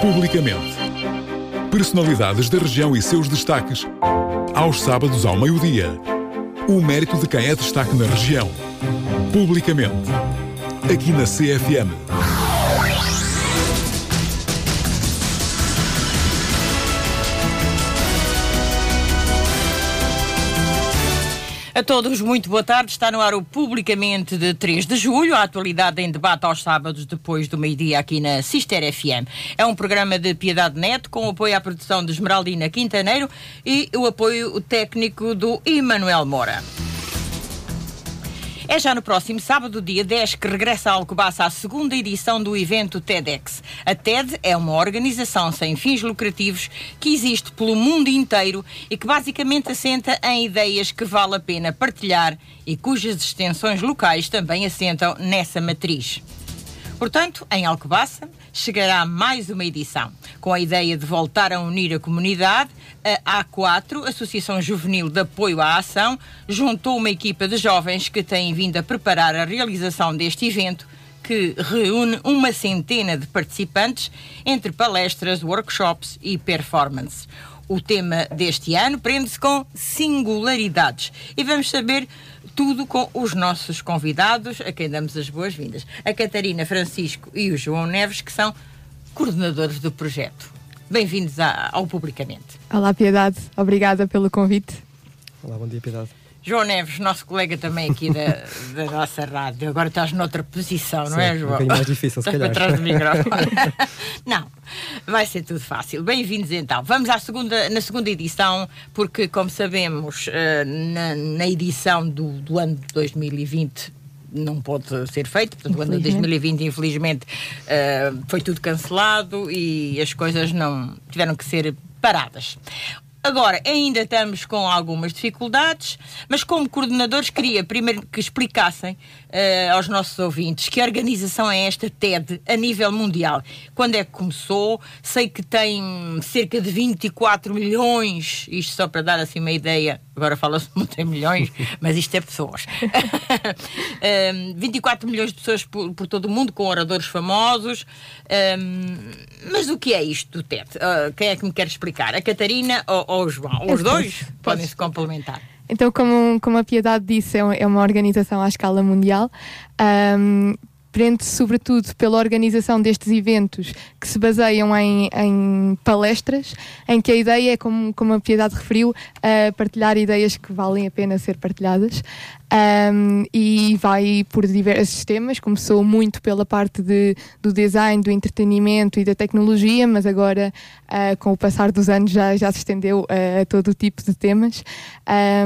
Publicamente. Personalidades da região e seus destaques. Aos sábados ao meio-dia. O mérito de quem é destaque na região. Publicamente. Aqui na CFM. A todos, muito boa tarde. Está no ar o Publicamente de 3 de julho, a atualidade em debate aos sábados depois do meio-dia aqui na Sister FM. É um programa de Piedade Neto com apoio à produção de Esmeraldina Quintaneiro e o apoio técnico do Emanuel Moura. É já no próximo sábado, dia 10, que regressa a Alcobaça a segunda edição do evento TEDx. A TED é uma organização sem fins lucrativos que existe pelo mundo inteiro e que basicamente assenta em ideias que vale a pena partilhar e cujas extensões locais também assentam nessa matriz. Portanto, em Alcobaça, chegará mais uma edição, com a ideia de voltar a unir a comunidade. A A4, Associação Juvenil de Apoio à Ação, juntou uma equipa de jovens que têm vindo a preparar a realização deste evento, que reúne uma centena de participantes entre palestras, workshops e performances. O tema deste ano prende-se com singularidades e vamos saber tudo com os nossos convidados, a quem damos as boas-vindas. A Catarina Francisco e o João Neves, que são coordenadores do projeto. Bem-vindos ao Publicamente. Olá, Piedade. Obrigada pelo convite. Olá, bom dia, Piedade. João Neves, nosso colega também aqui da, da nossa rádio. Agora estás noutra posição, não Sim, é, João? Um mais difícil, se calhar. Atrás do microfone. não, vai ser tudo fácil. Bem-vindos então. Vamos à segunda, na segunda edição, porque, como sabemos, eh, na, na edição do, do ano de 2020 não pode ser feito. Portanto, o ano de 2020, infelizmente, uh, foi tudo cancelado e as coisas não tiveram que ser paradas. Agora, ainda estamos com algumas dificuldades, mas como coordenadores queria primeiro que explicassem uh, aos nossos ouvintes que organização é esta TED a nível mundial. Quando é que começou? Sei que tem cerca de 24 milhões, isto só para dar assim uma ideia, agora fala-se muito em milhões, mas isto é pessoas. um, 24 milhões de pessoas por, por, todo o mundo, com oradores famosos. Um, mas o que é isto do TED? Uh, quem é que me quer explicar? A Catarina ou, ou o João? Os dois podem se complementar. Então, como, como a Piedade disse, é uma organização à escala mundial. Um, prende-se sobretudo pela organização destes eventos que se baseiam em, em, palestras, em que a ideia é, como, como a Piedade referiu, uh, partilhar ideias que valem a pena ser partilhadas. Um, e vai por diversos temas, começou muito pela parte de, do design, do entretenimento e da tecnologia, mas agora, uh, com o passar dos anos, já, já se estendeu uh, a todo tipo de temas.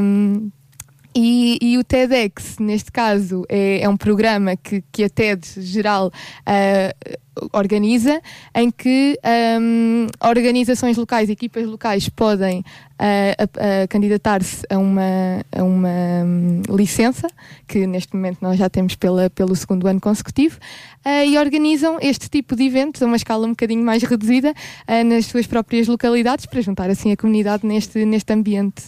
Um, e, e, o TEDx, neste caso, é, é, um programa que, que a TED geral uh, organiza, em que um, organizações locais, equipas locais podem uh, candidatar-se a uma, a uma um, licença, que neste momento nós já temos pela, pelo segundo ano consecutivo, uh, e organizam este tipo de eventos a uma escala um bocadinho mais reduzida uh, nas suas próprias localidades para juntar assim a comunidade neste, neste ambiente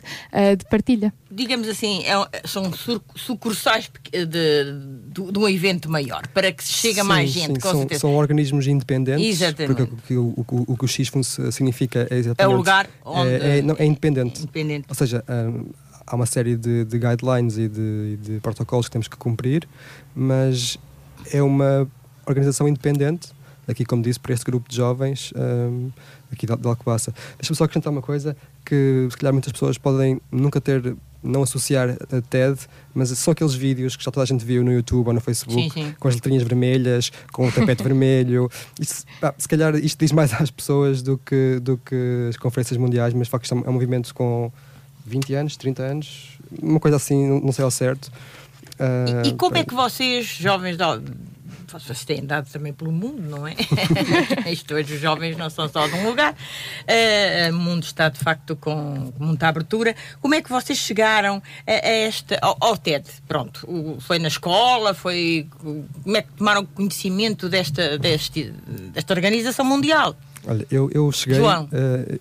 de partilha. Digamos assim, é, são sucursais de, de, de, um evento maior, para que chegue a mais gente, sim, com são, certeza. São organismos independentes. Exatamente. Porque o, o, o, o que o X significa é exatamente. É o lugar onde. É, é, não, é independente. independente. Ou seja, um, há uma série de, de guidelines e de, de, protocolos que temos que cumprir, mas é uma organização independente, aqui, como disse, para este grupo de jovens um, aqui de, de Alcobaça. Deixa-me só acrescentar uma coisa que, se calhar, muitas pessoas podem nunca ter não associar a TED, mas são aqueles vídeos que já toda a gente viu no YouTube ou no Facebook, sim, sim. com as letrinhas vermelhas, com o tapete vermelho. Isso, pá, se calhar isto diz mais às pessoas do que, do que as conferências mundiais, mas de facto é um movimento com 20 anos, 30 anos, uma coisa assim, não sei ao certo. Uh, e, e, como é que vocês, jovens vocês têm andado também pelo mundo, não é? Isto hoje os jovens não são só de um lugar. Uh, o mundo está de facto com muita abertura. Como é que vocês chegaram a, a esta, ao, ao, TED? Pronto, o, foi na escola? Foi, como é que tomaram conhecimento desta, deste, desta organização mundial? Olha, eu, eu cheguei, uh,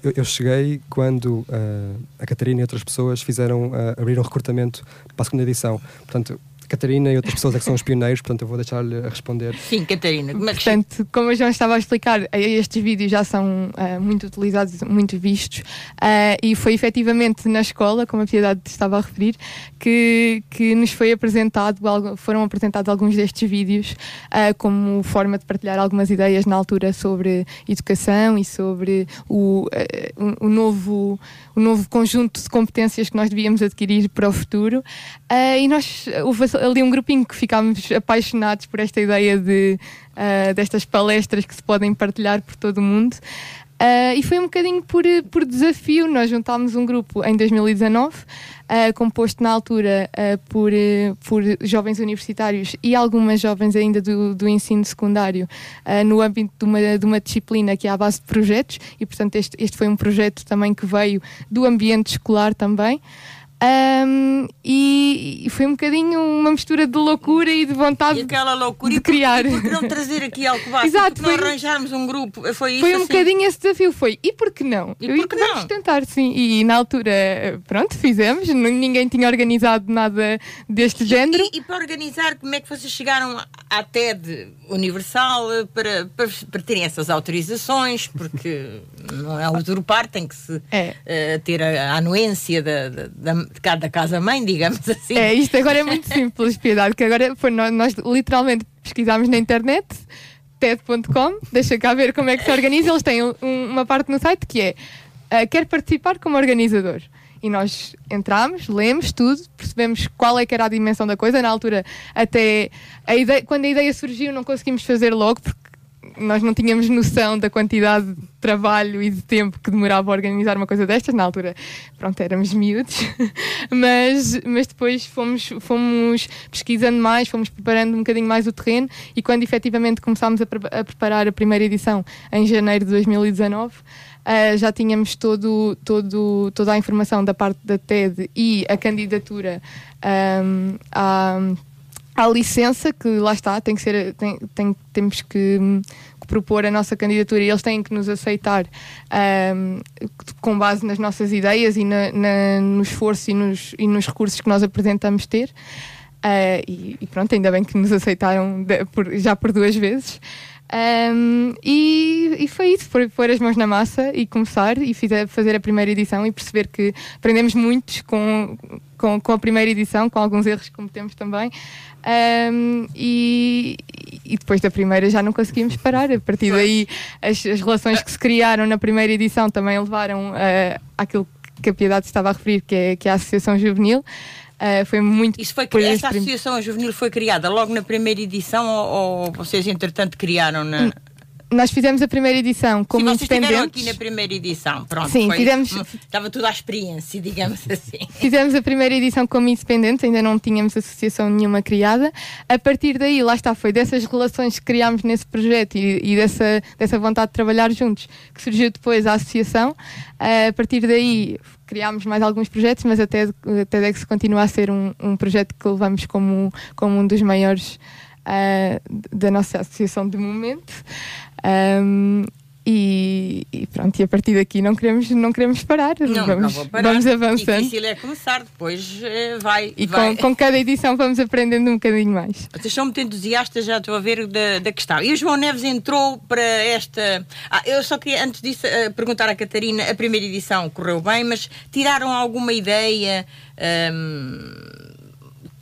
eu, eu, cheguei quando uh, a Catarina e outras pessoas fizeram uh, abrir um recrutamento para a segunda edição. Portanto, Catarina e outras pessoas é que são os pioneiros, portanto eu vou deixar-lhe a responder. Sim, Catarina. Como é Portanto, como o João estava a explicar, eh, estes vídeos já são uh, muito utilizados, muito vistos, uh, e foi efetivamente na escola, como a Piedade estava a referir, que, que nos foi apresentado, foram apresentados alguns destes vídeos uh, como forma de partilhar algumas ideias na altura sobre educação e sobre o, o, novo, o novo conjunto de competências que nós devíamos adquirir para o futuro. e nós, houve ali um grupinho que ficámos apaixonados por esta ideia de, uh, destas palestras que se podem partilhar por todo o mundo. Uh, e foi um bocadinho por, por desafio. Nós juntámos um grupo em 2019, uh, composto na altura uh, por, por jovens universitários e algumas jovens ainda do, do ensino secundário, no âmbito de uma, de uma disciplina que é a base de projetos, e portanto este, este foi um projeto também que veio do ambiente escolar também. Um, e, e, foi um bocadinho uma mistura de loucura e de vontade e aquela loucura de criar. E por, que não trazer aqui algo básico? Exato, foi, não arranjarmos um grupo? Foi? Foi um assim? bocadinho esse desafio. Foi e por que não? E por que não? tentar, sim. E, na altura, pronto, fizemos. Ninguém tinha organizado nada deste e, género. E, para organizar, como é que vocês chegaram à TED Universal para, para, para terem essas autorizações? Porque não é usurpar, tem que se é. uh, ter a, a anuência da, da de cada casa-mãe, digamos assim. É, isto agora é muito simples, Piedade, que agora foi, nós, nós literalmente pesquisámos na internet TED.com, deixa cá ver como é que se organiza. Eles têm um, uma parte no site que é uh, quer participar como organizador. E nós entramos, lemos tudo, percebemos qual é que era a dimensão da coisa. Na altura, até a ideia, quando a ideia surgiu, não conseguimos fazer logo, porque nós não tínhamos noção da quantidade de trabalho e de tempo que demorava a organizar uma coisa destas. Na altura, pronto, éramos miúdos, mas, mas depois fomos, fomos pesquisando mais, fomos preparando um bocadinho mais o terreno e quando efetivamente começámos a, pre a preparar a primeira edição em janeiro de 2019. Uh, eh, já tínhamos todo, todo, toda a informação da parte da TED e a candidatura um, ehm, Há licença que lá está, tem que ser, tem, tem, temos que, que, propor a nossa candidatura e eles têm que nos aceitar um, com base nas nossas ideias e na, na, no esforço e nos, e nos recursos que nós apresentamos ter. Uh, e, e, pronto, ainda bem que nos aceitaram de, por, já por duas vezes. Um, e, e, foi isso, foi pôr as mãos na massa e começar e fazer a primeira edição e perceber que aprendemos muito com, com, com a primeira edição, com alguns erros que cometemos também. Um, e, e, depois da primeira já não conseguimos parar. A partir daí, as, as relações que se criaram na primeira edição também levaram uh, àquilo que a Piedade estava a referir, que é, que é a Associação Juvenil. Uh, foi muito. Isso foi, esta associação juvenil foi criada logo na primeira edição ou, ou vocês, entretanto, criaram na. Nós fizemos a primeira edição como Sim, independentes. aqui na primeira edição, pronto. Sim, foi, fizemos. Estava tudo à experiência, digamos assim. Fizemos a primeira edição como independentes, ainda não tínhamos associação nenhuma criada. A partir daí, lá está, foi dessas relações que criámos nesse projeto e, e dessa, dessa vontade de trabalhar juntos que surgiu depois a associação. A partir daí, criámos mais alguns projetos, mas até TEDx continua a ser um, um projeto que levamos como, como um dos maiores uh, da nossa associação de momento. Um, e, e, pronto, e a partir daqui não queremos, não queremos parar. Não, vamos, não parar. vamos avançando. Difícil é começar, depois eh, vai. E vai. Com, com, cada edição vamos aprendendo um bocadinho mais. Vocês são muito entusiastas, já estou a ver, da, da questão. E o João Neves entrou para esta. Ah, eu só queria, antes disso, uh, perguntar à Catarina: a primeira edição correu bem, mas tiraram alguma ideia? Um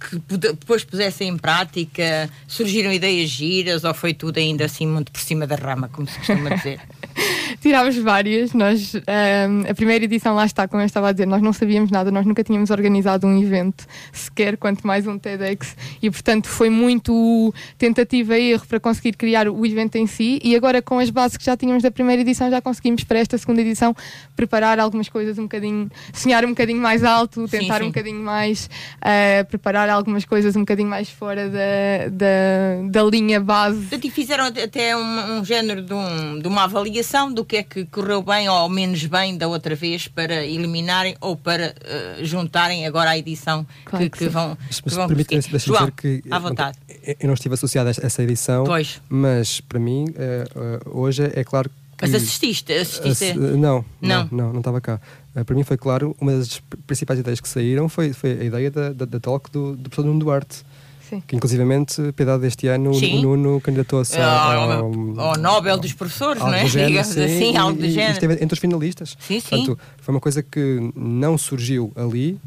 que depois pusessem em prática? Surgiram ideias giras ou foi tudo ainda assim muito por cima da rama, como se costuma dizer? Tirámos várias. Nós, um, a primeira edição, lá está, como eu estava a dizer, nós não sabíamos nada, nós nunca tínhamos organizado um evento sequer, quanto mais um TEDx, e portanto foi muito tentativa e erro para conseguir criar o evento em si. E agora, com as bases que já tínhamos da primeira edição, já conseguimos para esta segunda edição preparar algumas coisas um bocadinho, sonhar um bocadinho mais alto, tentar sim, sim. um bocadinho mais, uh, preparar algumas coisas um bocadinho mais fora da, da, da linha base. E fizeram até um, um género de, um, de uma avaliação do que é que correu bem ou menos bem da outra vez para eliminarem ou para uh, juntarem agora a edição claro que, que, que vão. Mas, mas vão permitem dizer que à vontade. eu não estive associado a essa edição, pois. mas para mim uh, uh, hoje é claro que. Mas assististe? assististe? Não, não, não, não estava cá. para mim foi claro, uma das principais ideias que saíram foi, foi a ideia da, da, da talk do, do professor Nuno Duarte Sim. Que inclusivamente, piedade deste ano, o Sim. Nuno candidatou-se Ao, ao, ao Nobel dos professores, não é? género, Digamos sim, assim, e- algo do género. esteve entre os finalistas. Sim, sim. Portanto, foi uma coisa que não surgiu ali,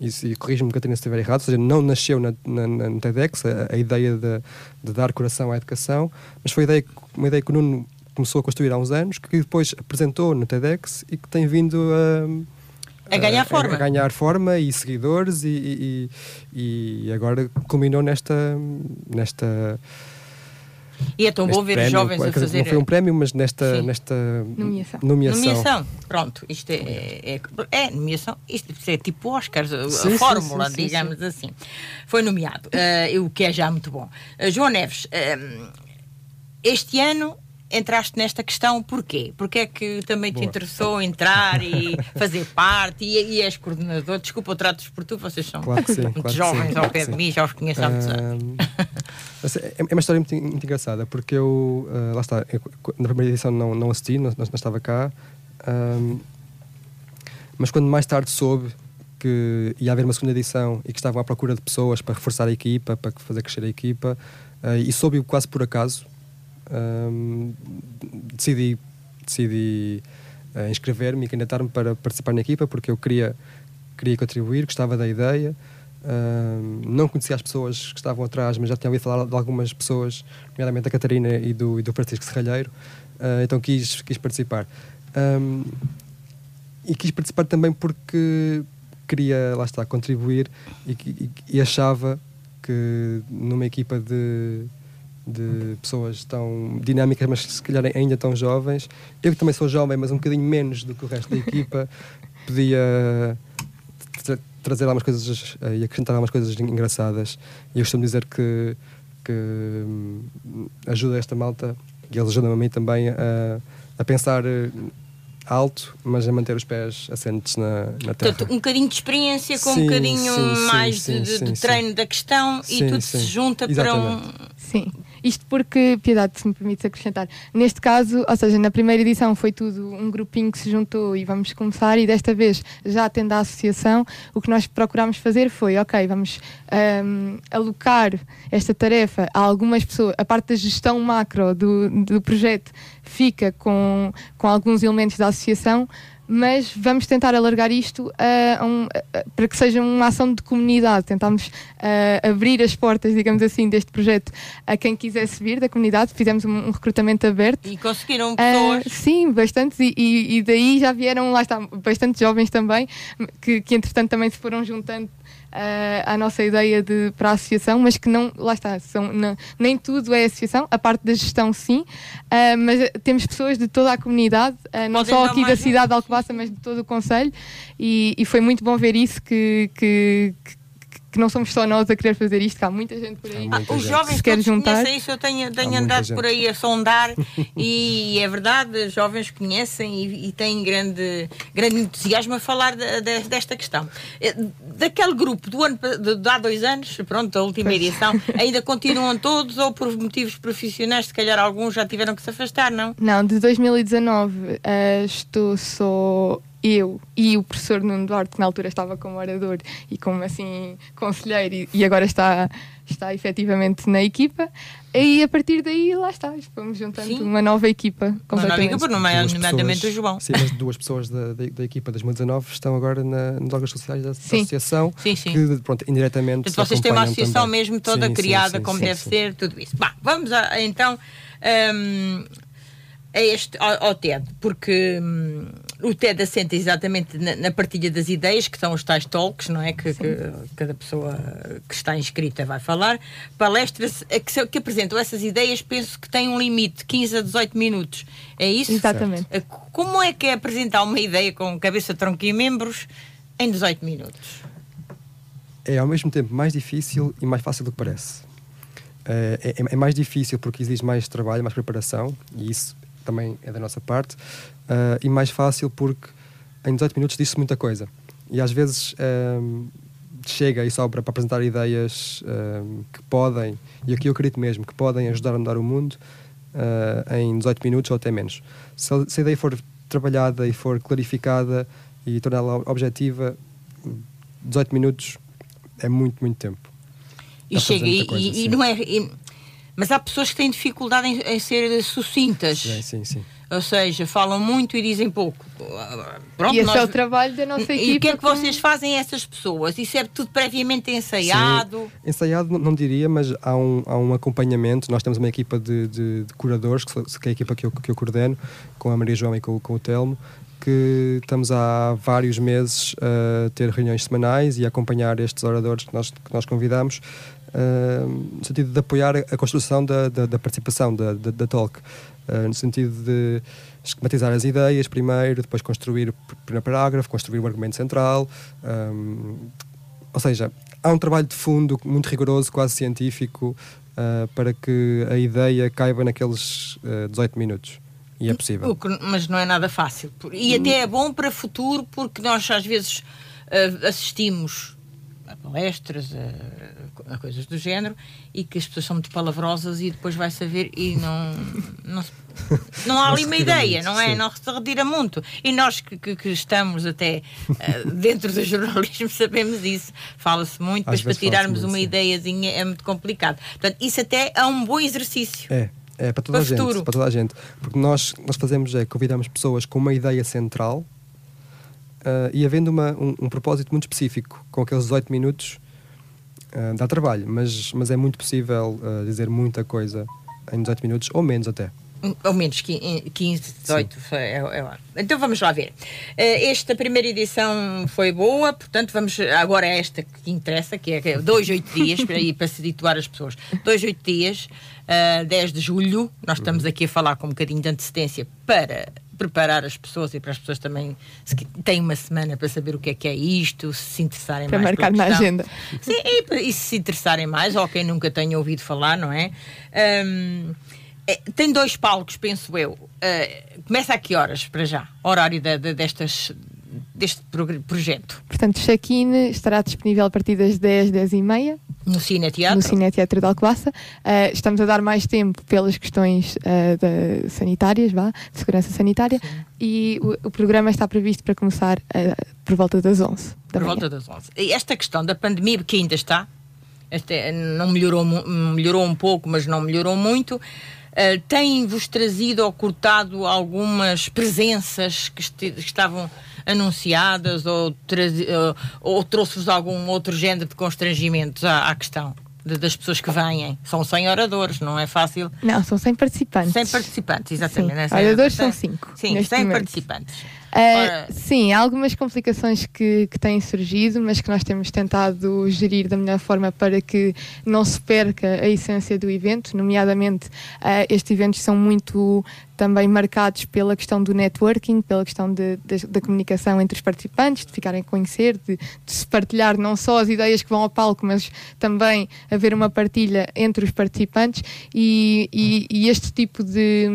e, e corrijo-me, Catarina, se estiver errado, ou seja, não nasceu na, na, na- no TEDx a, a ideia de, de dar coração à educação, mas foi ideia, uma ideia que o Nuno começou a construir há uns anos, que depois apresentou no TEDx e que tem vindo a. A ganhar forma. A, ganhar forma e seguidores, e, e- e- agora culminou nesta. nesta E é tão bom ver os prémio, jovens a fazer. Não foi um prémio, mas nesta, Sim. nesta Nomeação. nomeação. Nomeação. Pronto, isto é, é, é nomeação, isto é tipo Oscars, a, a Sim, sim, fórmula, sim, sim, digamos assim. Foi nomeado, eh, o que é já muito bom. Eh, João Neves, eh, este ano entraste nesta questão porquê? Porque é que também te Boa. interessou entrar e fazer parte e, e és coordenador? Desculpa, eu trato-vos por tu, vocês são Claro sim, muito claro jovens sim, ao claro pé que de mim, já os conheço há muitos anos. É é uma história muito, muito engraçada porque eu, ah, lá está, eu, na primeira edição não, não assisti, não, não estava cá, ahm, mas quando mais tarde soube que ia haver uma segunda edição e que estavam à procura de pessoas para reforçar a equipa, para fazer crescer a equipa, ah, e soube quase por acaso, ahm, decidi, decidi ah, inscrever-me e candidatar-me para participar na equipa porque eu queria, queria contribuir, gostava da ideia. Ahm, não conhecia as pessoas que estavam atrás, mas já tinha ouvido falar de algumas pessoas, nomeadamente a Catarina e do, e do Francisco Serralheiro, Ah, então quis, quis participar. Ahm, e quis participar também porque queria, lá está, contribuir e, e- e achava que numa equipa de, de pessoas tão dinâmicas, mas se calhar ainda tão jovens, eu que também sou jovem, mas um bocadinho menos do que o resto da equipa, podia tra- trazer algumas coisas eh, e acrescentar algumas coisas engraçadas. E eu costumo dizer que, que hum, ajuda esta malta, e eles ajudam a mim também a, a pensar eh, alto, mas a manter os pés assentes na, na terra. Portanto, um bocadinho de experiência com um Sim, bocadinho sim, mais sim, de, de- sim, de sim. treino da questão e tudo sim. se junta para um. Sim, isto porque, Piedade, se me permites acrescentar, neste caso, ou seja, na primeira edição foi tudo um grupinho que se juntou e vamos começar, e desta vez, já tendo a associação, o que nós procurámos fazer foi, ok, vamos ahm, alocar esta tarefa a algumas pessoas, a parte da gestão macro do, do projeto fica com, com alguns elementos da associação, mas vamos tentar alargar isto um- para que seja uma ação de comunidade. Tentámos ah, abrir as portas, digamos assim, deste projeto a quem quisesse vir da comunidade. Fizemos um, um recrutamento aberto. E conseguiram Ah, pessoas. sim, bastantes, e, e- e daí já vieram, lá está, bastantes jovens também, que, que entretanto também se foram juntando ah, à nossa ideia de, para a associação, mas que não, lá está, são, não- nem tudo é associação, a parte da gestão sim, ah, mas temos pessoas de toda a comunidade, ah, não só aqui da mais cidade de Alcobaça, mas de todo o Conselho, e, e foi muito bom ver isso, que, que, que- que não somos só nós a querer fazer isto, que há muita gente por aí. Muita Os gente. jovens todos juntar. isso, eu tenho, tenho andado gente. por aí a sondar e é verdade, os jovens conhecem e, e têm grande, grande entusiasmo a falar de- de- desta questão. Eh, Daquele grupo do ano de, de há dois anos, pronto, a última Pois. edição, ainda continuam todos ou por motivos profissionais, se calhar alguns já tiveram que se afastar, não? Não, de 2019 ah, estou só eu e o professor Nuno Duarte, que na altura estava como orador e como assim conselheiro e, e agora está, está efetivamente na equipa. E a partir daí, lá está, fomos juntando Sim. uma nova equipa. Uma nova equipa, Duas nomeadamente o João. Sim, mas duas pessoas da, da, da equipa de 2019 estão agora na, nos órgãos sociais da, da Sim. associação, Sim, sim. que pronto, indiretamente. Portanto, vocês têm uma associação também. mesmo toda Sim, sim, criada, sim, como sim, deve sim. ser, tudo isso. Bah, vamos a- então hum, a este, ao, ao TED, porque hum, o TED assenta exatamente na, na partilha das ideias, que são os tais talks, não é? Que, que cada pessoa que está inscrita vai falar. Palestras que, que apresentam essas ideias, penso que têm um limite, 15 a 18 minutos. É isso? Exatamente. Como é que é apresentar uma ideia com cabeça, tronco e membros em 18 minutos? É ao mesmo tempo mais difícil e mais fácil do que parece. Eh, É, é- é mais difícil porque exige mais trabalho, mais preparação, e isso também é da nossa parte, eh, e mais fácil porque em 18 minutos diz-se muita coisa. E às vezes chega e sobra para apresentar ideias que podem, e aqui eu acredito mesmo, que podem ajudar a mudar o mundo eh, em 18 minutos ou até menos. Se a, se a ideia for trabalhada e for clarificada e torná-la objetiva, 18 minutos é muito, muito tempo. E chega, e, coisa, e, e, não é. E, mas há pessoas que têm dificuldade em, em ser sucintas. Sim, sim, sim. Ou seja, falam muito e dizem pouco. Pronto, e esse nós... é o trabalho da nossa equipe. E o que é que vocês fazem a essas pessoas? Isso é tudo previamente ensaiado? Sim. Ensaiado não, não, diria, mas há um, há um acompanhamento. Nós temos uma equipa de, de, de curadores, que, que é a equipa que eu, que eu coordeno, com a Maria João e com, com o Telmo, que estamos há vários meses a ter reuniões semanais e a acompanhar estes oradores que nós, que nós convidamos, uh, no sentido de apoiar a construção da, da, da participação da, da, da talk. Uh, no sentido de esquematizar as ideias primeiro, depois construir o primeiro parágrafo, construir o argumento central. Um, ou seja, há um trabalho de fundo muito rigoroso, quase científico, uh, para que a ideia caiba naqueles uh, 18 minutos. E é possível. Mas não é nada fácil. E até é bom para o futuro, porque nós às vezes assistimos a palestras, a, a, coisas do género, e que as pessoas são muito palavrosas e depois vai saber e não, não, não há ali uma ideia, muito, não é? Sim. Não se retira muito. E nós que, que, que estamos até uh, dentro do jornalismo sabemos isso. Fala-se muito, mas para tirarmos muito, uma sim. ideiazinha é muito complicado. Portanto, isso até é um bom exercício. É. É para toda para a gente, futuro. para toda a gente. Porque nós, nós fazemos é convidamos pessoas com uma ideia central uh, e havendo uma, um, um, propósito muito específico, com aqueles 18 minutos, uh, dá trabalho, mas, mas é muito possível uh, dizer muita coisa em 18 minutos, ou menos até. Ou menos 15, 18. É, é, então vamos lá ver. Esta primeira edição foi boa, portanto, vamos agora a esta que interessa, que é dois, oito dias, para, para se situar as pessoas. Dois, oito dias uh, ah, 10 de julho. Nós estamos aqui a falar com um bocadinho de antecedência para preparar as pessoas e para as pessoas também têm uma semana para saber o que é que é isto, se se interessarem para mais. Para marcar na agenda. Sim, e, e, se se interessarem mais, ou quem nunca tenha ouvido falar, não é? Um, é, tem dois palcos, penso eu. Uh, começa a que horas, para já? Horário de, de, destas, deste projeto? Portanto, o check-in estará disponível a partir das 10, 10 e meia. No Cine Teatro? No Cine Teatro de Alcobaça. Uh, estamos a dar mais tempo pelas questões uh, de, sanitárias, vá, de segurança sanitária, Sim. e o, o, programa está previsto para começar uh, por volta das 11 da Por manhã. volta das 11. E esta questão da pandemia, que ainda está, este, não melhorou, melhorou um pouco, mas não melhorou muito, tem-vos trazido ou cortado algumas presenças que, que estavam anunciadas ou, ou, ou trouxe-vos algum outro género de constrangimentos à, à questão? Das pessoas que vêm. São 100 oradores, não é fácil? Não, são 100 participantes. 100 participantes, exatamente. Sim. Oradores são 5. Sim, 100 momento. participantes. Uh, sim, há algumas complicações que, que têm surgido, mas que nós temos tentado gerir da melhor forma para que não se perca a essência do evento, nomeadamente uh, estes eventos são muito também marcados pela questão do networking, pela questão de, de, da comunicação entre os participantes, de ficarem a conhecer, de, de, se partilhar não só as ideias que vão ao palco, mas também haver uma partilha entre os participantes e, e, e este tipo de,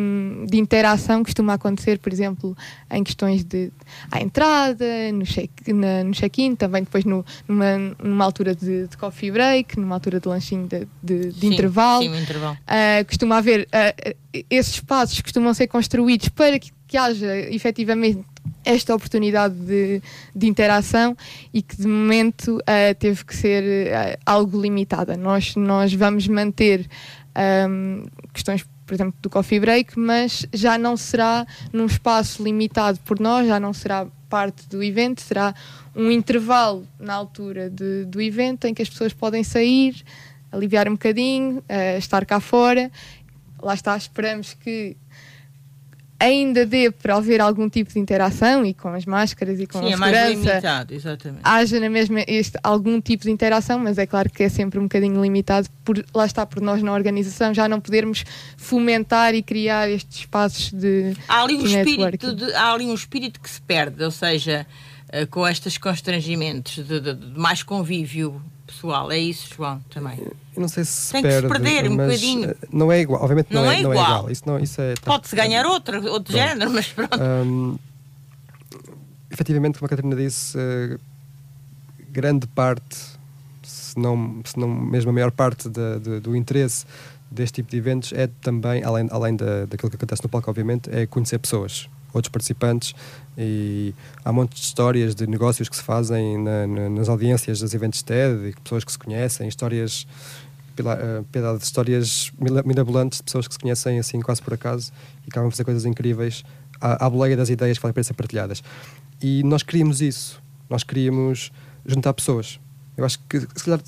interação costuma acontecer, por exemplo, em questões de à entrada, no check-in, no check também depois no, numa, numa altura de, coffee break, numa altura de lanchinho de sim, intervalo. Sim, intervalo. Uh, costuma haver, uh, esses espaços costumam ser construídos para que, que haja efetivamente esta oportunidade de, de, interação e que de momento uh, teve que ser uh, algo limitada. Nós, nós vamos manter um, questões por exemplo, do coffee break, mas já não será num espaço limitado por nós, já não será parte do evento, será um intervalo na altura de, do evento em que as pessoas podem sair, aliviar um bocadinho, uh, estar cá fora. Lá está, esperamos que ainda dê para haver algum tipo de interação e com as máscaras e com Sim, a é segurança. Mais limitado, exatamente. Haja na mesma este, algum tipo de interação, mas é claro que é sempre um bocadinho limitado, por, lá está por nós na organização já não podermos fomentar e criar estes espaços de. Há ali um, espírito, de, há ali um espírito que se perde, ou seja, uh, com estes constrangimentos de, de, de mais convívio pessoal. É isso, João, também. Eu não sei se Tem que se perder um bocadinho. Eh, não é igual, obviamente não, não é, é, igual. Não é igual. Isso não, isso é, tá, Pode-se ganhar outro, outro género, mas pronto. Um, efetivamente, como a Catarina disse, uh, grande parte, se não, se não mesmo a maior parte de, de, do interesse deste tipo de eventos é também, além, além da, daquilo que acontece no palco, obviamente, é conhecer pessoas outros participantes e há montes de histórias de negócios que se fazem na, na, nas audiências dos eventos TED e pessoas que se conhecem, histórias uh, piedade de histórias mirabolantes de pessoas que se conhecem assim quase por acaso e acabam a fazer coisas incríveis à, à boleia das ideias que podem ser partilhadas. E nós queríamos isso, nós queríamos juntar pessoas. Eu acho que, se calhar,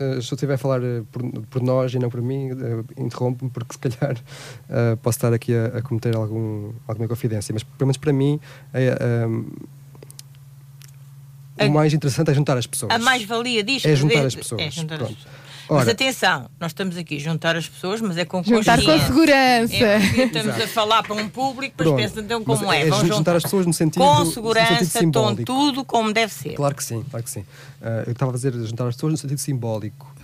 uh, se eu estiver a falar uh, por, por, nós e não por mim, uh, interrompo-me, porque se calhar posso estar aqui a, a, cometer algum, alguma confidência. Mas, pelo menos para mim, é, o mais interessante é juntar as pessoas. A mais-valia disto é juntar as pessoas. É juntar as pessoas. Ora, mas atenção, nós estamos aqui a juntar as pessoas, mas é com Juntar com segurança. É estamos Exato. a falar para um público, depois pensam então como mas é. é juntar, juntar as pessoas no sentido Com segurança, com tudo como deve ser. Claro que sim, claro que sim. Uh, eu estava a dizer juntar as pessoas no sentido simbólico.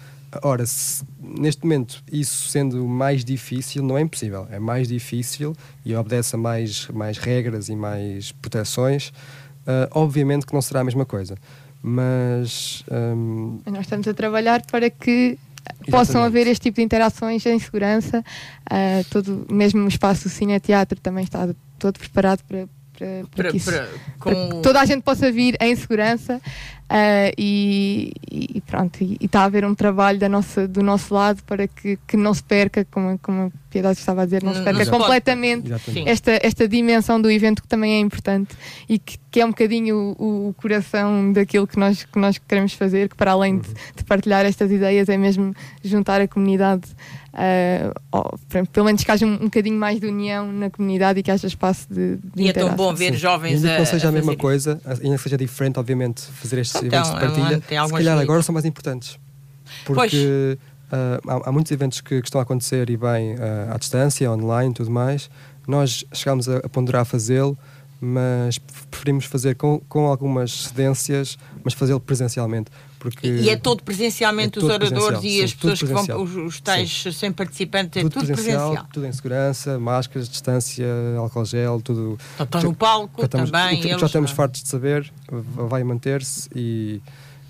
Ora, se, neste momento, isso sendo mais difícil, não é impossível, é mais difícil e obedece a mais, mais regras e mais proteções, uh, obviamente que não será a mesma coisa mas. Um... Nós estamos a trabalhar para que Exatamente. possam haver este tipo de interações em segurança. Uh, todo, mesmo o espaço cine-teatro também está todo preparado para, para, para, que, isso, para que toda a gente possa vir em segurança Uh, e, e, pronto, e está a haver um trabalho da nossa, do nosso lado para que, que não se perca, como, como a Piedade estava a dizer, não se perca não completamente esta, esta dimensão do evento que também é importante e que, que é um bocadinho o, o, coração daquilo que nós, que nós queremos fazer, que para além de, uhum. de partilhar estas ideias é mesmo juntar a comunidade Uh, oh, pelo menos que haja um, um bocadinho mais de união na comunidade e que haja espaço de, de E é tão bom ver Sim. jovens ainda que não seja a, a mesma coisa, ainda que seja diferente, obviamente, fazer estes então, eventos de partilha, se calhar agora são mais importantes. Porque uh, há, há, muitos eventos que, que, estão a acontecer e bem uh, à distância, online tudo mais. Nós chegámos a, a ponderar fazê-lo, mas preferimos fazer com, com algumas cedências, mas fazê-lo presencialmente. Porque e é todo presencialmente é todo os oradores e as pessoas que vão, os, os tais sim. sem participantes, é tudo, tudo presencial, presencial, Tudo em segurança, máscaras, distância, álcool gel, tudo. Então, estão no palco já estamos, também. O, já estamos fartos de saber, vai manter-se e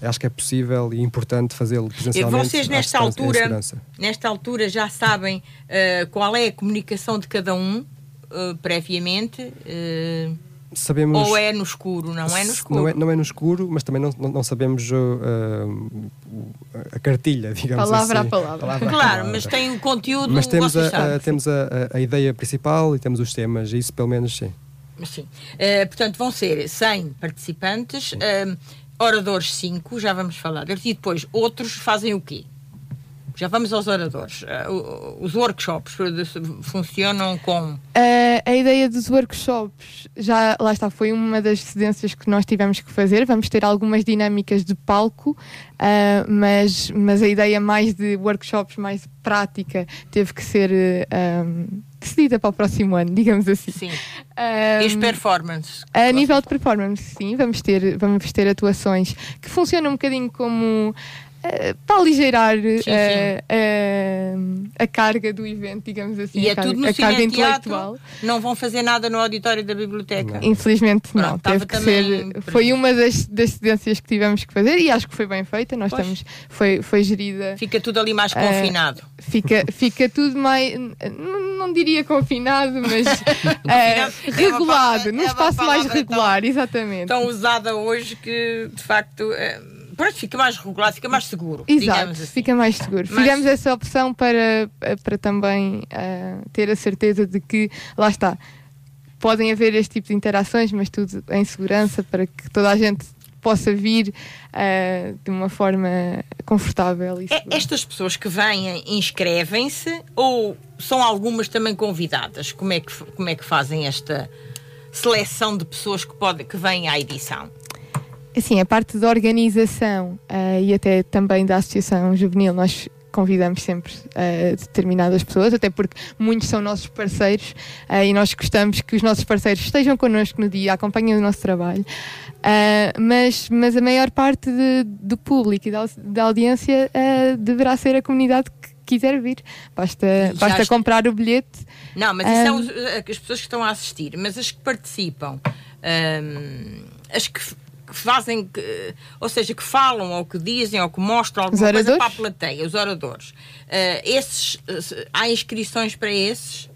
acho que é possível e importante fazê-lo presencialmente. Vocês nesta altura, nesta altura já sabem uh, qual é a comunicação de cada um uh, previamente. Uh, sabemos. Ou é no escuro, não é no escuro? Não é, não é no escuro, mas também não, não, sabemos uh, a cartilha, digamos palavra assim. A palavra. palavra claro, palavra. mas tem o conteúdo. Mas temos, a, a, temos a, a, ideia principal e temos os temas, isso pelo menos sim. Sim. Uh, portanto, vão ser 100 participantes, uh, oradores 5, já vamos falar deles, e depois outros fazem o quê? Já vamos aos oradores. Uh, os workshops funcionam com. Uh, a ideia dos workshops, já lá está, foi uma das cedências que nós tivemos que fazer. Vamos ter algumas dinâmicas de palco, mas, mas a ideia mais de workshops, mais prática, teve que ser. Um, decidida para o próximo ano, digamos assim. Sim. Um, e as performances? A nível de performance, sim, vamos ter, vamos ter atuações que funcionam um bocadinho como eh, para aligeirar sim, sim. Uh, a carga do evento, digamos assim. E é carga, tudo no carga intelectual. Não vão fazer nada no auditório da biblioteca? Não. Infelizmente não. Teve que ser, foi uma das, das cedências que tivemos que fazer e acho que foi bem feita. Nós estamos, foi, foi gerida. Fica tudo ali mais confinado. Fica, fica tudo mais. Não, não diria confinado, mas uh, regulado, é num espaço mais regular, exatamente. Tão usada hoje que de facto pronto, fica mais regulado, fica mais seguro. Exato, assim. fica mais seguro. Mas... Fizemos essa opção para, para também uh, ter a certeza de que, lá está, podem haver este tipo de interações, mas tudo em segurança para que toda a gente possa vir uh, de uma forma confortável. E é, Estas pessoas que vêm inscrevem-se ou são algumas também convidadas? Como é que, como é que fazem esta seleção de pessoas que, pode, que vêm à edição? Assim, a parte da organização uh, e até também da Associação Juvenil, nós convidamos sempre uh, determinadas pessoas, até porque muitos são nossos parceiros uh, e nós gostamos que os nossos parceiros estejam connosco no dia, acompanhem o nosso trabalho. Uh, mas, mas a maior parte de, do público e da, da audiência deverá ser a comunidade que quiser vir. Basta, basta comprar o bilhete. Não, mas isso são as pessoas que estão a assistir, mas as que participam, um, as que que fazem, que, ou seja, que falam ou que dizem ou que mostram alguma coisa para a plateia, os oradores. Uh, esses, uh, há inscrições para esses?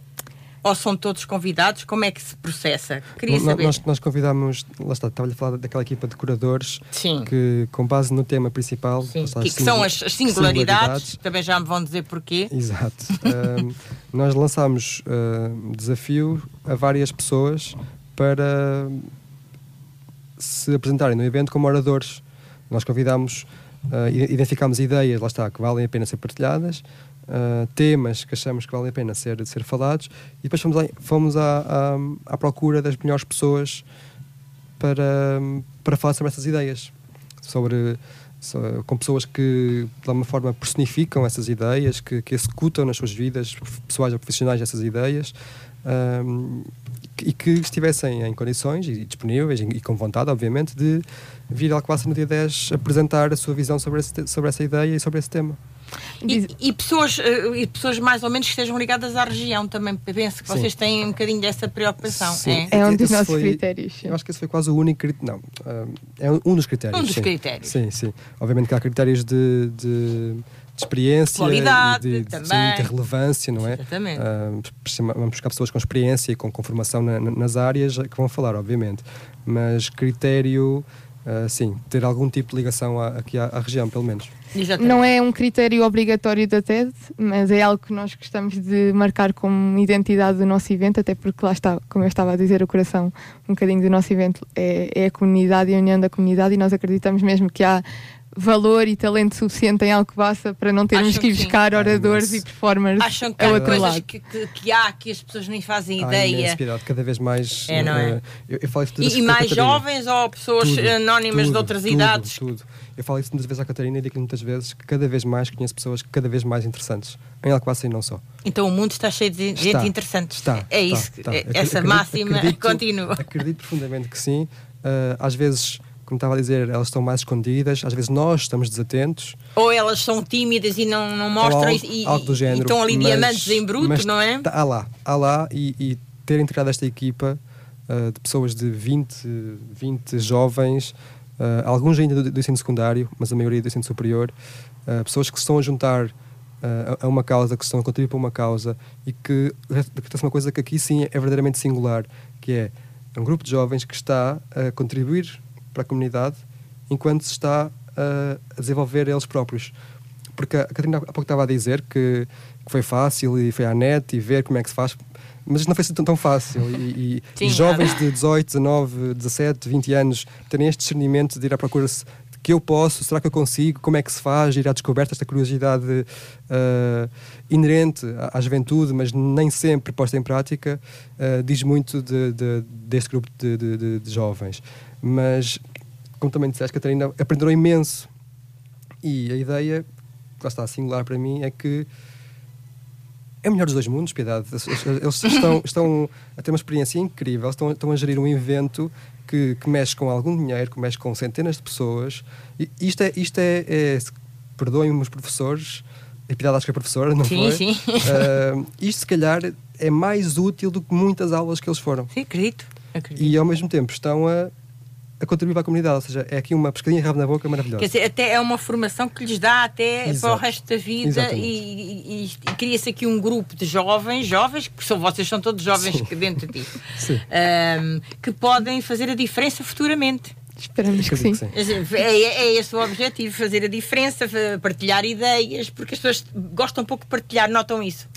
Ou são todos convidados? Como é que se processa? Queria saber. Nós, nós convidámos, lá está, estava a falar daquela equipa de curadores Sim. que, com base no tema principal, está, Que, que são as, as singularidades, também já me vão dizer porquê. Exato. Nós lançámos ahm, desafio a várias pessoas para se apresentarem no evento como oradores. Nós convidámos, ah, i- identificámos ideias, lá está, que valem a pena ser partilhadas, ah, temas que achamos que valem a pena ser, ser falados, e depois fomos, fomos à, à, à procura das melhores pessoas para, para falar sobre essas ideias. Sobre, so- com pessoas que de alguma forma personificam essas ideias, que, que executam nas suas vidas pessoais ou profissionais essas ideias ahm, e que estivessem em condições e disponíveis e, com vontade, obviamente, de vir ao Alcobaça no dia 10 apresentar a sua visão sobre, esse sobre essa ideia e sobre esse tema. E, e pessoas, eh, e pessoas mais ou menos que estejam ligadas à região também. Penso que Sim. vocês têm um bocadinho dessa preocupação. Sim. É? É um dos Esse nossos foi- critérios. Eu acho que esse foi quase o único critério. Não, ah, é um dos critérios. Um dos sim. critérios. Sim, sim. Obviamente que há critérios de, de, de experiência, Qualidade e de, de, sim, de relevância, não é? Exatamente. Chama- vamos buscar pessoas com experiência e com, com formação na- na- nas áreas que vão falar, obviamente. Mas critério, ah, sim, ter algum tipo de ligação à- aqui à, à região, pelo menos. Exatamente. Não é um critério obrigatório da TED, mas é algo que nós gostamos de marcar como identidade do nosso evento, até porque lá está, como eu estava a dizer, o coração um bocadinho do nosso evento é, é a comunidade e a união da comunidade, e nós acreditamos mesmo que há valor e talento suficiente em Alcobaça para não termos Acham que ir que buscar oradores e performers Acham que a há outro coisas lado. que, que- que há que as pessoas nem fazem Há ideia. piedade, cada vez mais. É, não é? ah, eu, eu falo isso muitas E, e mais Catarina. jovens ou pessoas Tudo, anónimas de tudo, outras tudo, idades? Tudo. Eu falo isso muitas vezes à Catarina e digo muitas vezes que cada vez mais conheço pessoas cada vez mais interessantes. Em Alcobaça e não só. Então o mundo está cheio de gente Está, interessante. Está, é está, isso, está. é- Acredito- essa acredito- máxima acredito- continua. Acredito profundamente que sim. Ah, às vezes, como estava a dizer, elas estão mais escondidas, às vezes nós estamos desatentos. Ou elas são tímidas e não, não mostram algo, e, e- algo do e género. estão ali mas- diamantes em bruto, mas não é? tá- há lá, há lá e, e ter integrado esta equipa ah, de pessoas de 20, 20 jovens, ah, alguns ainda do, do ensino secundário, mas a maioria do ensino superior, ah, pessoas que se estão a juntar a uma causa, que estão a contribuir para uma causa e que acontece uma coisa que aqui sim é verdadeiramente singular, que é um grupo de jovens que está a contribuir para a comunidade enquanto se está a desenvolver eles próprios. Porque a Catarina há pouco estava a dizer que, que foi fácil e foi à net e ver como é que se faz, mas isto não foi assim tão, tão fácil. E, e- e jovens de 18, 19, 17, 20 anos terem este discernimento de ir à procura de que eu posso, será que eu consigo, como é que se faz, ir à descoberta, esta curiosidade ah, inerente à, à juventude, mas nem sempre posta em prática, ah, diz muito de, de- deste grupo de- de jovens. Mas, como também disseste, Catarina, aprenderam imenso. E a ideia, que lá está singular para mim, é que é o melhor dos dois mundos, piedade. Eles, estão, estão a ter uma experiência incrível, estão, estão a gerir um evento que, que mexe com algum dinheiro, que mexe com centenas de pessoas. E isto é, isto é, é perdoem-me os professores, a piedade acho que é professora, não Sim, foi? sim. Ah, isto, se calhar, é mais útil do que muitas aulas que eles foram. Sim, acredito. acredito. E, ao mesmo tempo, estão a, a contribuir para a comunidade. Ou seja, é aqui uma pescadinha rabo na boca maravilhosa. Quer dizer, até é uma formação que lhes dá até para o Exato. resto da vida e, e- e cria-se aqui um grupo de jovens, jovens, que são, vocês são todos jovens Sim. que dentro de ti, Sim. ahm, que podem fazer a diferença futuramente. Esperamos que sim. Dizer, É, é esse o objetivo, fazer a diferença, partilhar ideias, porque as pessoas gostam um pouco de partilhar, notam isso,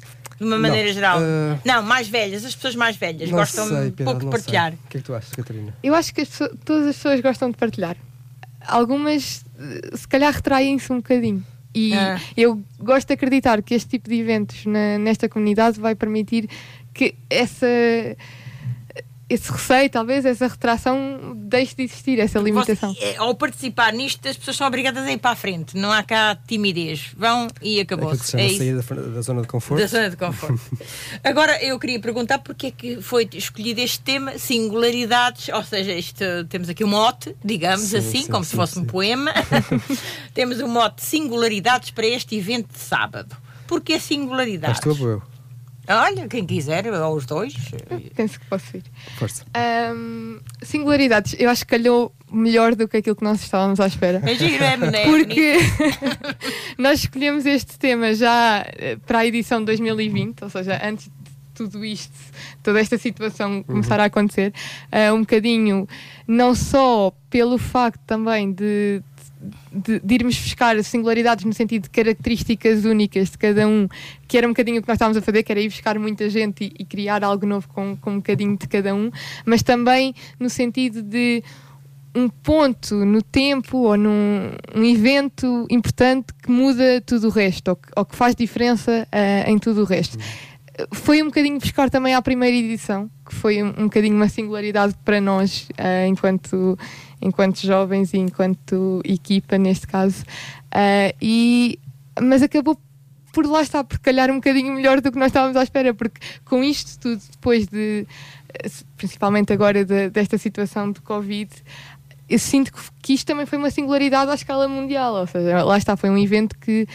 de uma Não, maneira geral. ah, Não, mais velhas, as pessoas mais velhas Não gostam sei, um Piedade, pouco de não partilhar. sei. O que é que tu achas, Catarina? Eu acho que as pessoas- todas as pessoas gostam de partilhar. Algumas, eh, se calhar, retraem-se um bocadinho. E Ah. eu gosto de acreditar que este tipo de eventos na- nesta comunidade vai permitir que essa, esse receio, talvez, essa retração deixe de existir, essa limitação. Você- é, ao participar nisto, as pessoas são obrigadas a ir para a frente. Não há cá timidez. Vão e É se acabou-se. É isso. sair da, da zona de conforto. Da zona de conforto. Agora, eu queria perguntar porque é que foi escolhido este tema, singularidades, ou seja, isto, temos aqui um mote, digamos Sim, assim, sim, como se sim, fosse um poema. temos um mote singularidades para este evento de sábado. Porquê singularidades? És tu ou eu? Olha, quem quiser, ou os dois. Penso que posso ir. Força. Ahm, singularidades, eu acho que calhou melhor do que aquilo que nós estávamos à espera. É giro, é, Porque nós escolhemos este tema já eh, para a edição de 2020, ou seja, antes tudo isto, toda esta situação começar a acontecer, uh, um bocadinho não só pelo facto também de, de, de, irmos buscar singularidades no sentido de características únicas de cada um, que era um bocadinho o que nós estávamos a fazer, que era ir buscar muita gente e, e criar algo novo com, com um bocadinho de cada um, mas também no sentido de um ponto no tempo ou num um evento importante que muda tudo o resto ou que, ou que faz diferença uh, em tudo o resto. Foi um bocadinho buscar também à primeira edição, que foi um, um bocadinho uma singularidade para nós, uh, enquanto, enquanto jovens e enquanto equipa, neste caso. Uh, e, mas acabou por lá estar, por calhar um bocadinho melhor do que nós estávamos à espera, porque com isto tudo, depois de, principalmente agora de, desta situação de Covid, eu sinto que isto também foi uma singularidade à escala mundial, ou seja, lá está, foi um evento que,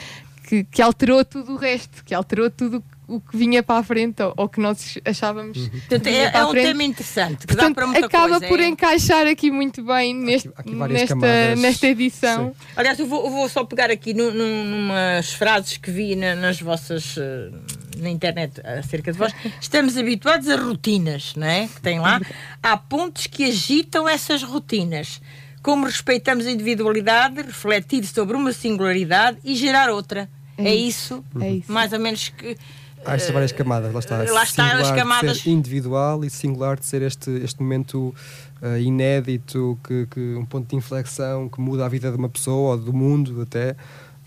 que, que alterou tudo o resto, que alterou tudo o que vinha para a frente ou, ou que nós achávamos. Uhum. Portanto, é, é um tema interessante que Portanto, dá para muita acaba coisa, por é... encaixar aqui muito bem neste, aqui, aqui nesta, nesta edição. Sim. Aliás, eu vou, eu vou, só pegar aqui num, numas frases que vi na, nas vossas. Uh, na internet acerca de vós, estamos habituados a rotinas, não é? Que tem lá. Há pontos que agitam essas rotinas. Como respeitamos a individualidade, refletir sobre uma singularidade e gerar outra. É, é isso, é isso, mais ou menos que. Há estas várias camadas, lá está. Lá está as camadas. De ser individual e singular de ser este, este momento uh, inédito, que, que, um ponto de inflexão que muda a vida de uma pessoa ou do mundo até.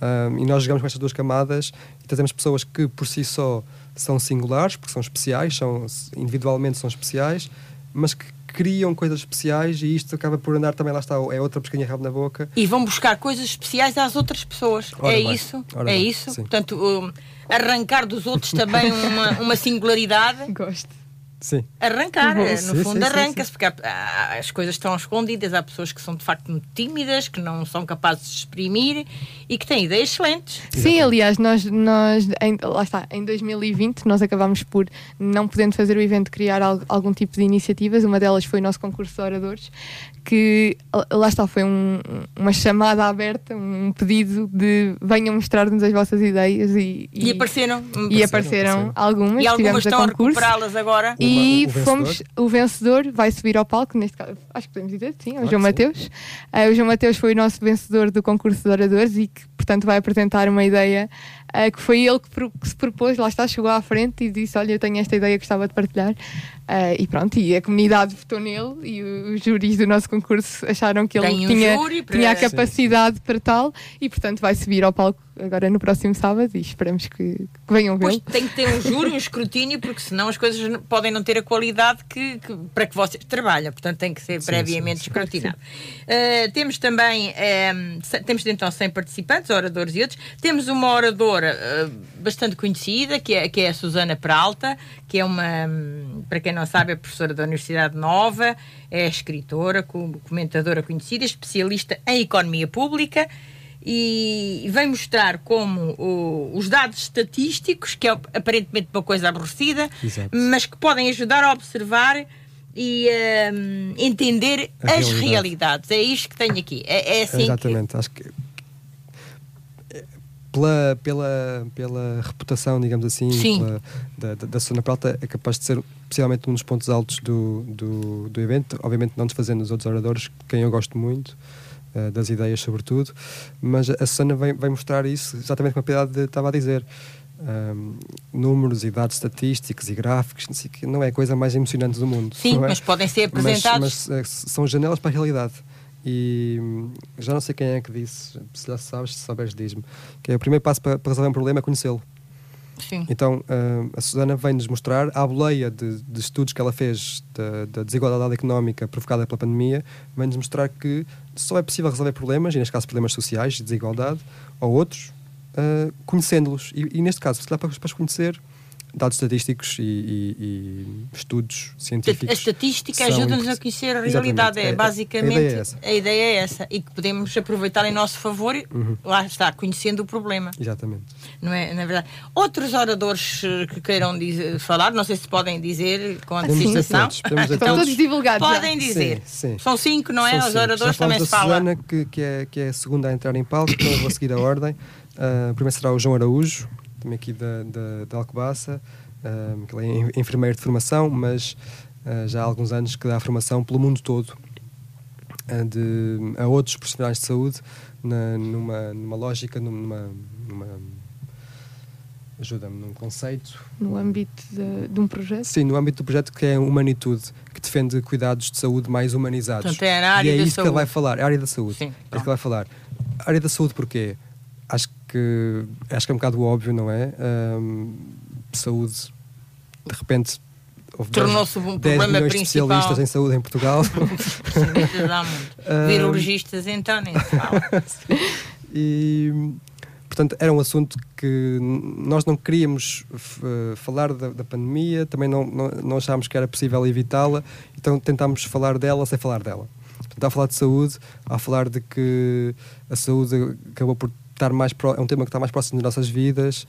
Um, e nós jogamos com estas duas camadas e trazemos pessoas que por si só são singulares, porque são especiais, são, individualmente são especiais, mas que criam coisas especiais e isto acaba por andar também, lá está, é outra pescadinha rabo na boca. E vão buscar coisas especiais às outras pessoas. Ora é bem, isso? É bem, isso? Sim. Portanto, um, arrancar dos outros também uma, uma singularidade. Gosto. Sim. Arrancar, uhum. no sim, fundo arranca-se, porque há, as coisas estão escondidas, há pessoas que são de facto muito tímidas, que não são capazes de exprimir e que têm ideias excelentes. Sim, aliás, nós, nós em, lá está, em 2020 nós acabámos por, não podendo fazer o evento, criar algum tipo de iniciativas, uma delas foi o nosso concurso de oradores, que lá está, foi um, uma chamada aberta, um pedido de venham mostrar-nos as vossas ideias e, e, e apareceram, e apareceram, apareceram algumas, e algumas estão a, a recuperá-las agora. E o fomos, o vencedor vai subir ao palco, neste caso, acho que podemos dizer, sim, é o João Mateus. Uh, o João Mateus foi o nosso vencedor do concurso de oradores e que, portanto, vai apresentar uma ideia uh, que foi ele que, que, se propôs, lá está, chegou à frente e disse: Olha, eu tenho esta ideia que gostava de partilhar. Uh, e pronto, e a comunidade votou nele e os júris do nosso concurso acharam que ele um tinha, tinha a capacidade Sim. para tal e, portanto, vai subir ao palco agora no próximo sábado e esperamos que, que venham ver. Tem que ter um júri, um escrutínio, porque senão as coisas podem não ter a qualidade que, que para que vocês trabalham, portanto tem que ser sim, previamente sim, escrutinado. Uh, temos também, uh, temos então 100 participantes, oradores e outros. Temos uma oradora uh, bastante conhecida, que é, que é a Susana Peralta, que é uma, para quem não sabe, é professora da Universidade Nova, é escritora, comentadora conhecida, especialista em economia pública e vem mostrar como o, os dados estatísticos, que é aparentemente uma coisa aborrecida, Exato. mas que podem ajudar a observar e um, entender a as realidade. realidades. É isto que tenho aqui. É, é assim Exatamente. Que... Acho que pela, pela, pela reputação, digamos assim, pela, da, da, da Sona Prata, é capaz de ser possivelmente um dos pontos altos do, do, do evento. Obviamente, não desfazendo os outros oradores, quem eu gosto muito. Uh, das ideias, sobretudo, mas a Susana vem, vem mostrar isso exatamente como a Piedade estava a dizer. Um, números e dados estatísticos e gráficos, não, não é a coisa mais emocionante do mundo. Sim, é? mas podem ser apresentados. Mas, mas, uh, são janelas para a realidade. E já não sei quem é que disse, se já sabes, se souberes, diz-me, que é o primeiro passo para, para resolver um problema é conhecê-lo. Sim. Então uh, a Susana vem-nos mostrar, à boleia de, de, estudos que ela fez da, da desigualdade económica provocada pela pandemia, vem-nos mostrar que só é possível resolver problemas, e neste caso problemas sociais, de desigualdade, ou outros, uh, conhecendo-los. E, e, neste caso, se dá para, para os conhecer, dados estatísticos e, e, e estudos científicos. A estatística ajuda-nos a conhecer a realidade. É, basicamente, a ideia é, essa. a ideia é essa. E que podemos aproveitar em nosso favor, uhum. lá está, conhecendo o problema. Exatamente. Não é, na verdade. Outros oradores eh, que queiram dizer, falar, não sei se podem dizer com antecipação. Estão todos divulgados. Podem dizer. Sim, sim. São cinco, não é? São Os oradores também se falam. Susana, que, que, é, que é a segunda a entrar em palco, então eu vou seguir a ordem. Uh, primeiro será o João Araújo, também aqui da, da, da Alcobaça. um, que ele é enfermeiro de formação, mas uh, já há alguns anos que dá formação pelo mundo todo uh, de, a outros profissionais de saúde na, numa, numa lógica, numa, numa ajuda-me num conceito. No âmbito de, de, um projeto? Sim, no âmbito do projeto que é Humanitude, que defende cuidados de saúde mais humanizados. Portanto, é na área e é da isso saúde. que ele vai falar, é a área da saúde. Sim, é isso que ele vai falar. A área da saúde porquê? Acho que, acho que é um bocado óbvio, não é? Um, saúde, de repente, tornou-se um problema principal. especialistas em saúde em Portugal. há muito. Virologistas, então, nem se fala. e, portanto, era um assunto que nós não queríamos falar da, da pandemia, também não, não, não, achámos que era possível evitá-la, então tentámos falar dela sem falar dela. Portanto, a falar de saúde, a falar de que a saúde acabou por estar mais pro, é um tema que está mais próximo das nossas vidas.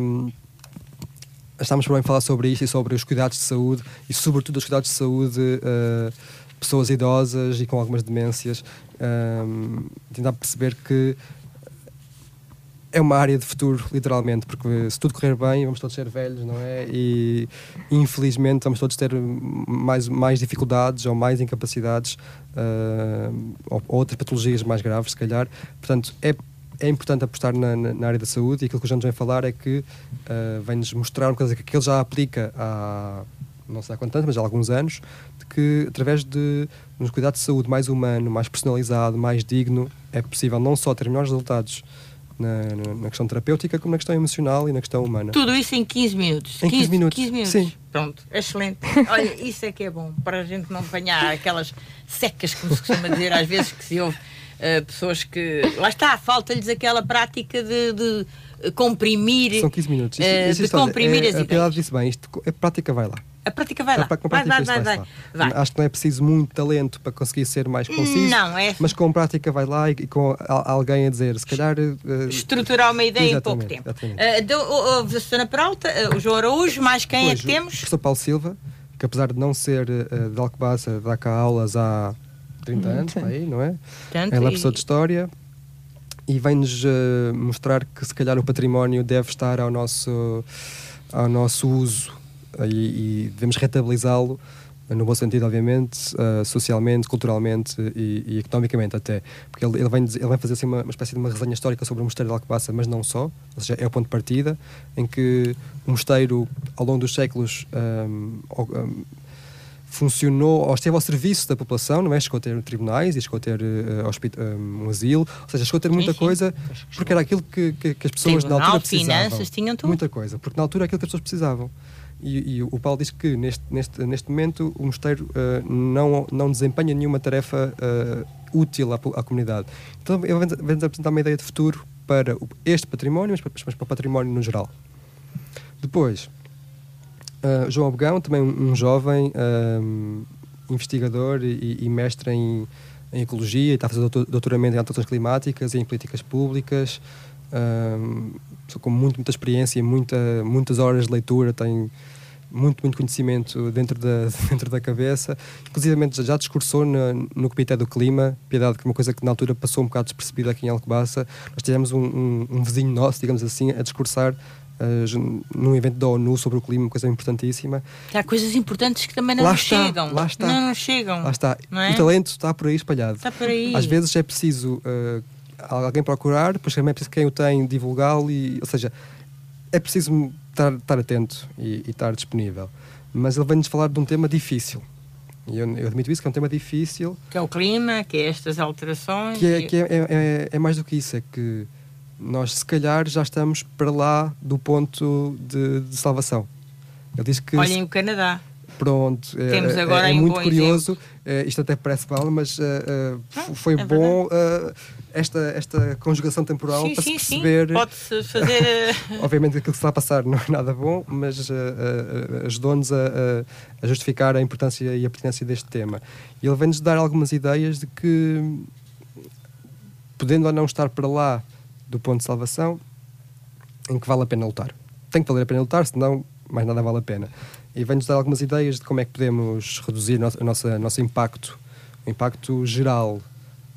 Um, estamos por bem falar sobre isto e sobre os cuidados de saúde e sobretudo os cuidados de saúde uh, pessoas idosas e com algumas demências um, tentar perceber que é uma área de futuro, literalmente, porque se tudo correr bem, vamos todos ser velhos, não é? E infelizmente vamos todos ter mais, mais dificuldades ou mais incapacidades uh, ou, ou outras patologias mais graves, se calhar. Portanto, é é importante apostar na, na, na, área da saúde e aquilo que o João nos vem falar é que uh, vem-nos mostrar uma coisa que ele já aplica há não sei há quanto tempo, mas há alguns anos, de que através de um cuidado de saúde mais humano, mais personalizado, mais digno, é possível não só ter melhores resultados na, na, questão terapêutica, como na questão emocional e na questão humana. Tudo isso em 15 minutos. Em 15, 15 minutos. 15 minutos. Sim. Pronto, excelente. Olha, isso é que é bom, para a gente não apanhar aquelas secas, como se costuma dizer às vezes que se ouve uh, pessoas que. Lá está, falta-lhes aquela prática de, de, comprimir. São 15 minutos. Isto, uh, de comprimir é, as a ideias. disse bem, isto, a prática vai lá. A prática vai lá. A, vai, vai, vai, vai, vai, Acho que não é preciso muito talento para conseguir ser mais conciso. Não, é. Mas com prática vai lá e, com alguém a dizer, se calhar. Uh, Estruturar uma ideia em pouco tempo. Uh, a Susana Peralta, o João Araújo, mais quem é que temos? O professor Paulo Silva, que apesar de não ser de Alcobaça, dá cá aulas há 30 hum, anos, aí, não é? Tanto, é lá professor de História e vem-nos uh, mostrar que se calhar o património deve estar ao nosso, ao nosso uso e, e devemos rentabilizá-lo no bom sentido, obviamente, uh, socialmente, culturalmente e, e, economicamente até. Porque ele, ele, vem, ele vem fazer assim, uma, uma, espécie de uma resenha histórica sobre o Mosteiro de Alcobaça, mas não só, ou seja, é o ponto de partida, em que o mosteiro, ao longo dos séculos, um, um, funcionou, ou esteve ao serviço da população, não é? Chegou a ter tribunais e chegou a ter uh, um, um asilo, ou seja, chegou a ter muita sim, sim. coisa, porque era aquilo que, que, que as pessoas Tribunal, na altura precisavam. finanças, tinham tudo. Muita coisa, porque na altura é aquilo que as pessoas precisavam. E, e, o Paulo diz que neste, neste, neste momento o mosteiro uh, não, não desempenha nenhuma tarefa uh, útil à, à, comunidade. Então ele vem, apresentar uma ideia de futuro para este património, mas para, mas para o património no geral. Depois, uh, João Abegão, também um, um jovem investigador e, e, mestre em, em ecologia, está a fazer doutoramento em alterações climáticas e em políticas públicas. Um, com muito, muita experiência, muita, muitas horas de leitura, tem muito, muito conhecimento dentro da, dentro da cabeça. Inclusive já discursou no, no Comitê do Clima, piedade que é uma coisa que na altura passou um bocado despercebida aqui em Alcobaça. Nós tivemos um, um, um vizinho nosso, digamos assim, a discursar uh, num evento da ONU sobre o clima, uma coisa importantíssima. Há coisas importantes que também não lá está, chegam. Lá está. Não nos chegam. Lá está. É? O talento está por aí espalhado. Está por aí. Às vezes é preciso uh, alguém procurar, depois também é preciso quem o tem divulgá-lo, ou seja, é preciso estar, estar atento e, e estar disponível mas ele vem-nos falar de um tema difícil. E eu, eu, admito isso, que é um tema difícil. Que é o clima, que é estas alterações. Que, é, que é, é, é, é, mais do que isso, é que nós, se calhar, já estamos para lá do ponto de, de salvação. Ele diz que. Olhem o Canadá. Pronto, é, Temos agora é, é muito curioso. É, isto até parece mal, mas uh, uh, foi bom uh, esta, esta conjugação temporal sim, para sim, se perceber. Pode-se fazer. Obviamente aquilo que está a passar não é nada bom, mas ajudou-nos a, a, justificar a importância e a pertinência deste tema. E ele vem-nos dar algumas ideias de que, podendo ou não estar para lá do ponto de salvação, em que vale a pena lutar. Tem que valer a pena lutar, senão mais nada vale a pena e vem-nos dar algumas ideias de como é que podemos reduzir o nosso, nosso impacto, o impacto geral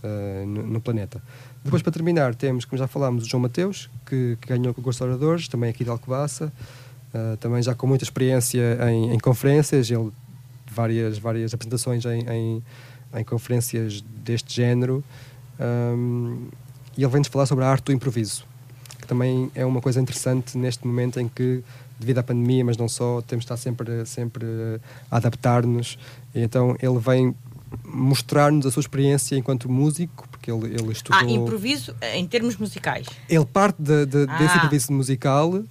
uh, no, no, planeta. Depois, para terminar, temos, como já falámos, o João Mateus, que, que ganhou o concurso de oradores, também aqui de Alcobaça. uh, também já com muita experiência em, em, conferências, ele várias, várias apresentações em, em, em conferências deste género. Um, e ele vem-nos falar sobre a arte do improviso, que também é uma coisa interessante neste momento em que, devido à pandemia, mas não só, temos de estar sempre, sempre a adaptar-nos. Então ele vem mostrar-nos a sua experiência enquanto músico, porque ele, ele estudou... Ah, improviso em termos musicais? Ele parte de, de, ah. desse improviso musical,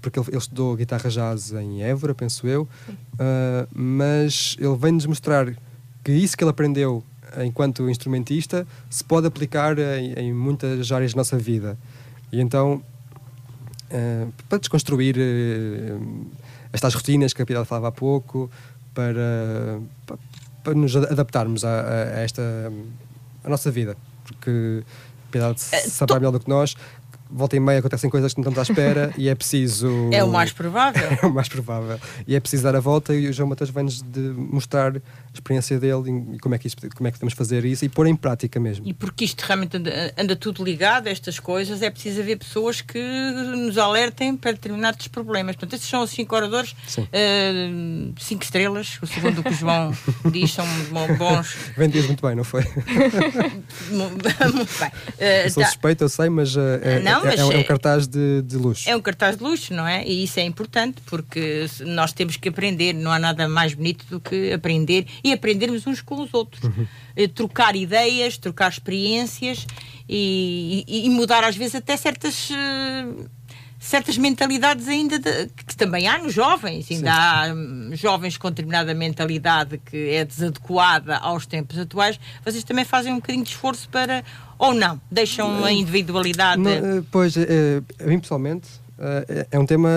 porque ele, ele, estudou guitarra jazz em Évora, penso eu, uh, mas ele vem-nos mostrar que isso que ele aprendeu enquanto instrumentista, se pode aplicar em, em muitas áreas da nossa vida. E então, uh, para desconstruir uh, estas rotinas que a Piedade falava há pouco, para, para, para nos adaptarmos a, a, esta a nossa vida, porque a Piedade uh, sabe melhor do que nós volta e meia acontecem coisas que não estamos à espera e é preciso. É o mais provável. é o mais provável. E é preciso dar a volta e o João Matheus vem-nos mostrar experiência dele e como é, que isto, como é que podemos fazer isso e pôr em prática mesmo. E porque isto realmente anda, anda tudo ligado, estas coisas, é preciso haver pessoas que nos alertem para determinados problemas. Portanto, estes são os cinco oradores, uh, cinco estrelas, o segundo o que o João diz, são bons. Vendias muito bem, não foi? muito bem. Uh, sou tá. suspeito, eu sei, mas. Uh, não, é, é, um é cartaz de, de, luxo. É um cartaz de luxo, não é? E isso é importante porque nós temos que aprender. Não há nada mais bonito do que aprender e aprendermos uns com os outros. Uhum. Eh, trocar ideias, trocar experiências e, e, e, mudar às vezes até certas. Uh, certas mentalidades ainda de, que também há nos jovens, ainda Sim. há hum, jovens com determinada mentalidade que é desadequada aos tempos atuais, vocês também fazem um bocadinho de esforço para, ou não, deixam a individualidade. Não, eh, pois, a mim pessoalmente. É um tema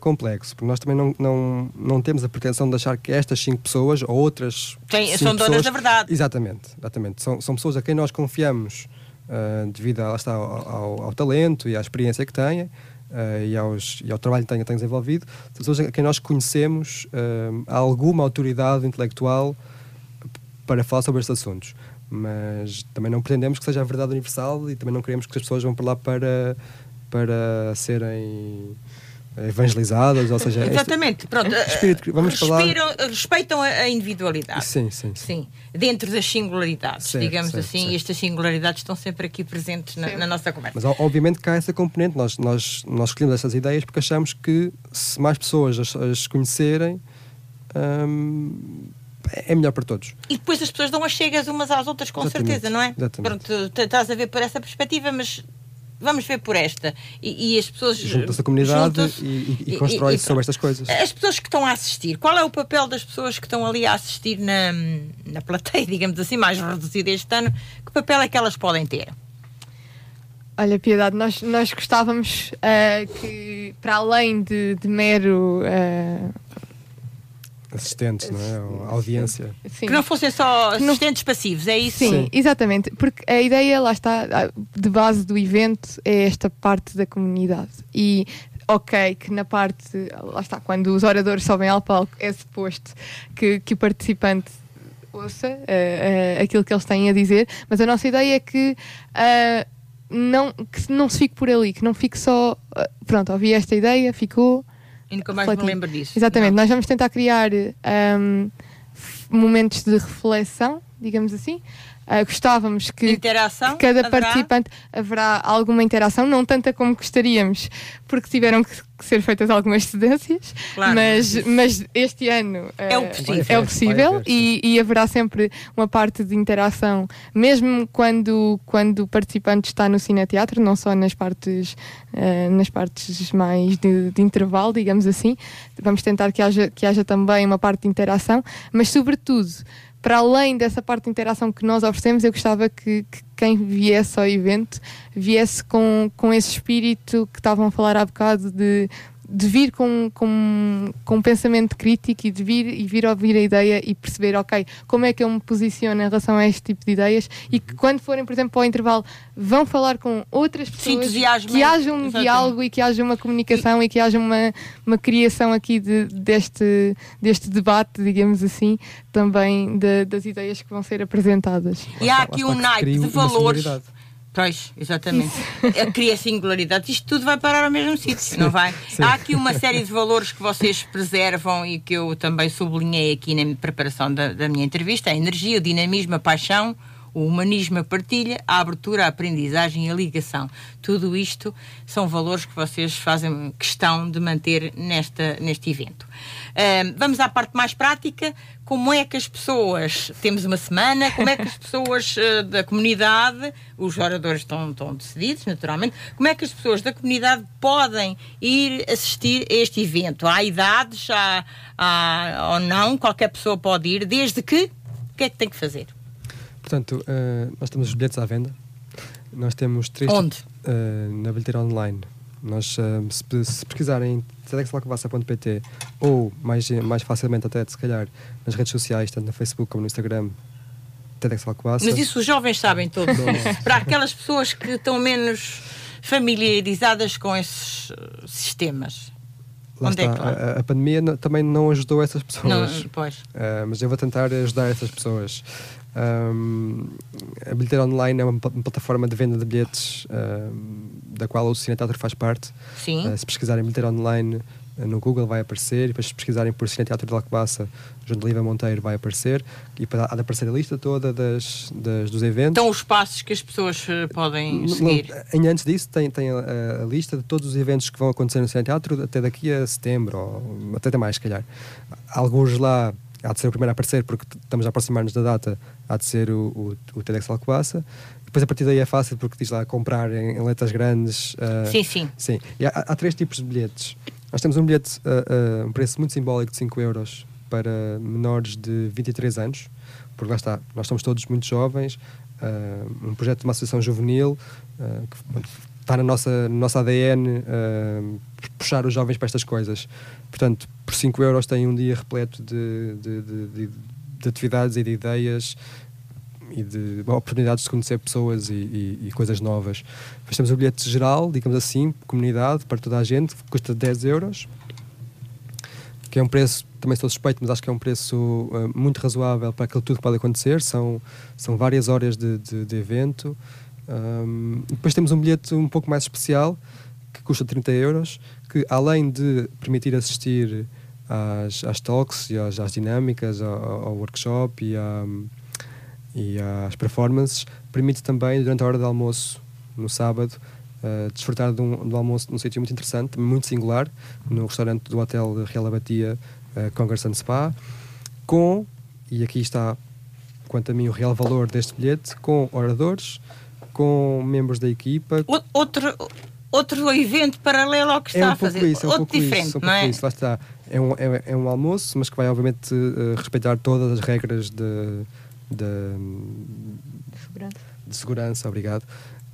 complexo, porque nós também não, não, não temos a pretensão de achar que estas cinco pessoas ou outras. Tem, são donas pessoas, da verdade. Exatamente, exatamente. São, são pessoas a quem nós confiamos uh, devido a, está, ao, ao, ao, talento e à experiência que têm uh, e, aos, e, ao trabalho que têm, têm desenvolvido, pessoas a quem nós conhecemos uh, alguma autoridade intelectual para falar sobre estes assuntos. Mas também não pretendemos que seja a verdade universal e também não queremos que as pessoas vão para lá para, para serem evangelizadas, ou seja... Exatamente, pronto. Espírito, vamos Respiram, falar... Respeitam a individualidade. Sim, sim. Sim, sim dentro das singularidades, certo, digamos certo, assim, certo. e estas singularidades estão sempre aqui presentes na, na, nossa conversa. Mas obviamente há essa componente, nós, nós, nós escolhemos essas ideias porque achamos que se mais pessoas as, as conhecerem... Hum, é melhor para todos. E depois as pessoas dão as chegas umas às outras, com Exatamente. certeza, não é? Exatamente. Pronto, estás a ver por essa perspectiva, mas vamos ver por esta. E, e as pessoas. Juntam-se a comunidade e, e, e constrói-se sobre estas coisas. As pessoas que estão a assistir, qual é o papel das pessoas que estão ali a assistir na, na plateia, digamos assim, mais reduzida este ano? Que papel é que elas podem ter? Olha, Piedade, nós, nós gostávamos uh, que, para além de, de mero uh, assistentes, não é? A audiência. Sim. Que não fossem só assistentes não... passivos, é isso? Sim, Sim, exatamente. Porque a ideia, lá está, de base do evento, é esta parte da comunidade. E ok que na parte, lá está, quando os oradores sobem ao palco, é suposto que, que o participante ouça uh, uh, aquilo que eles têm a dizer, mas a nossa ideia é que. Uh, não, que não se fique por ali, que não fique só. pronto, ouvi esta ideia, ficou, e nunca mais refletir. me lembro disso. Exatamente, não. nós vamos tentar criar um, momentos de reflexão, digamos assim, Uh, gostávamos que, interação, que cada haverá? participante haverá alguma interação, não tanta como gostaríamos, porque tiveram que, que ser feitas algumas cedências, claro, mas, mas este ano uh, é o possível, é o possível e, e, haverá sempre uma parte de interação, mesmo quando, quando o participante está no cineteatro, não só nas partes, uh, nas partes mais de, de, intervalo, digamos assim, vamos tentar que haja, que haja também uma parte de interação, mas sobretudo para além dessa parte de interação que nós oferecemos, eu gostava que, que, quem viesse ao evento viesse com, com esse espírito que estavam a falar há bocado de, de vir com, com, com um pensamento crítico e de vir e vir ouvir a ideia e perceber, ok, como é que eu me posiciono em relação a este tipo de ideias e que quando forem, por exemplo, para o intervalo, vão falar com outras pessoas, que haja um Exatamente. diálogo e que haja uma comunicação e, e que haja uma, uma criação aqui de, deste, deste debate, digamos assim, também de, das ideias que vão ser apresentadas. E há aqui um naipe de valores Pois, exatamente. Cria singularidade. Isto tudo vai parar ao mesmo sítio, não vai? Sim. Há aqui uma série de valores que vocês preservam e que eu também sublinhei aqui na preparação da, da minha entrevista: a energia, o dinamismo, a paixão, o humanismo, a partilha, a abertura, a aprendizagem e a ligação. Tudo isto são valores que vocês fazem questão de manter nesta, neste evento. Uh, vamos à parte mais prática. Como é que as pessoas, temos uma semana, como é que as pessoas uh, da comunidade, os oradores estão, estão decididos, naturalmente, como é que as pessoas da comunidade podem ir assistir a este evento? Há idades, há, há, ou não, qualquer pessoa pode ir, desde que, o que é que tem que fazer? Portanto, uh, nós temos os bilhetes à venda. Nós temos três. Onde? Uh, na bilheteira online. Nós, uh, se, se pesquisarem tedxlacovassa.pt ou mais, mais facilmente até, se calhar, nas redes sociais, tanto no Facebook como no Instagram, TEDx Alcobaça. Mas isso os jovens sabem todos. Para aquelas pessoas que estão menos familiarizadas com esses sistemas. Lá Onde está. É lá? a, a pandemia também não ajudou essas pessoas. Não, pois. Uh, mas eu vou tentar ajudar essas pessoas. Um, a bilheteira online é uma, uma, plataforma de venda de bilhetes um, da qual o Cine Teatro faz parte. Sim. Uh, se pesquisarem bilheteira online uh, no Google vai aparecer, e depois se pesquisarem por Cine Teatro de Alcobaça, junto de Liva Monteiro, vai aparecer, e há de aparecer a lista toda das, das dos eventos. Então, os passos que as pessoas uh, podem seguir. Antes disso, tem, tem a, a, lista de todos os eventos que vão acontecer no Cine Teatro até daqui a setembro, ou até mais, se calhar. Alguns lá há de ser o primeiro a aparecer porque estamos a aproximar-nos da data, há de ser o, o, o TEDx Alcobaça. Depois a partir daí é fácil porque diz lá comprar em, em letras grandes. Uh, sim, sim. sim. E há, há, três tipos de bilhetes. Nós temos um bilhete a uh, uh, um preço muito simbólico de 5 euros para menores de 23 anos, porque lá está, nós somos todos muito jovens, um projeto de uma associação juvenil que está na nossa, no nosso ADN puxar os jovens para estas coisas. Portanto, por 5 euros tem um dia repleto de, de, de, de, atividades e de ideias e de oportunidades de conhecer pessoas e, e, e coisas novas. Depois temos o bilhete geral, digamos assim, comunidade, para toda a gente, que custa 10 euros, que é um preço, também estou suspeito, mas acho que é um preço uh, muito razoável para aquilo tudo que pode acontecer. São, são várias horas de, de, de evento. Um, depois temos um bilhete um pouco mais especial, que custa 30 euros, que além de permitir assistir às, às talks e às, às dinâmicas, ao, ao, workshop e, à, e às performances, permite também, durante a hora de almoço, no sábado, uh, desfrutar de um, um almoço num sítio muito interessante, muito singular, no restaurante do Hotel Real Abatia uh, Congress and Spa, com, e aqui está, quanto a mim, o real valor deste bilhete, com oradores, com membros da equipa. Outro, outro evento paralelo ao que está é um a fazer. Isso, é um outro pouco diferente, isso, é um não é? Isso, lá está. É um, é, é, um almoço, mas que vai, obviamente, uh, respeitar todas as regras de, de, segurança. de segurança. Obrigado.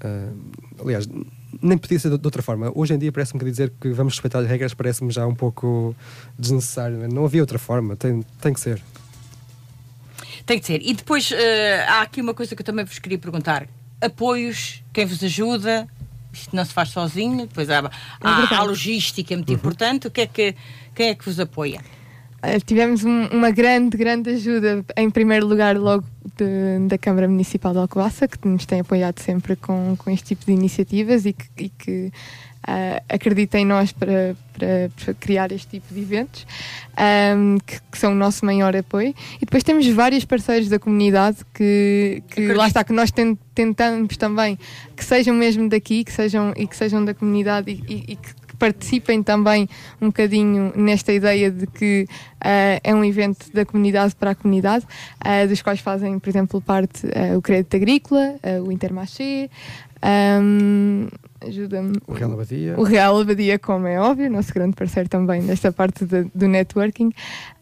Uh, aliás, nem podia ser de, de outra forma. Hoje em dia, parece-me que dizer que vamos respeitar as regras parece-me já um pouco desnecessário. Não havia outra forma. Tem, tem que ser. Tem que ser. E depois uh, há aqui uma coisa que eu também vos queria perguntar: apoios, quem vos ajuda? Isto não se faz sozinho, depois há, há a logística muito uhum. importante. O que é que, quem é que vos apoia? Uh, tivemos um, uma grande, grande ajuda, em primeiro lugar, logo de, da Câmara Municipal de Alcobaça, que nos tem apoiado sempre com, com este tipo de iniciativas e que, e que uh, acredita em nós para, para, para, criar este tipo de eventos, um, que, que, são o nosso maior apoio. E depois temos vários parceiros da comunidade que, que lá está, que nós tentamos também que sejam mesmo daqui que sejam, e que sejam da comunidade e, e, e que participem também um bocadinho nesta ideia de que uh, é um evento da comunidade para a comunidade, uh, dos quais fazem, por exemplo, parte uh, o Crédito Agrícola, o Intermarché, um, ajuda-me. O Real Abadia. O Real Abadia, como é óbvio, nosso grande parceiro também nesta parte de, do networking.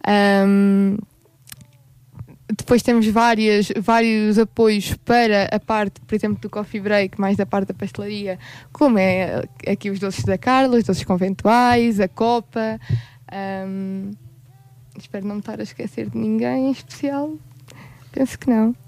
Um, depois temos várias, vários apoios para a parte, por exemplo, do coffee break, mais da parte da pastelaria, como é aqui os doces da Carla, os doces conventuais, a copa. Um, espero não estar a esquecer de ninguém em especial. Penso que não.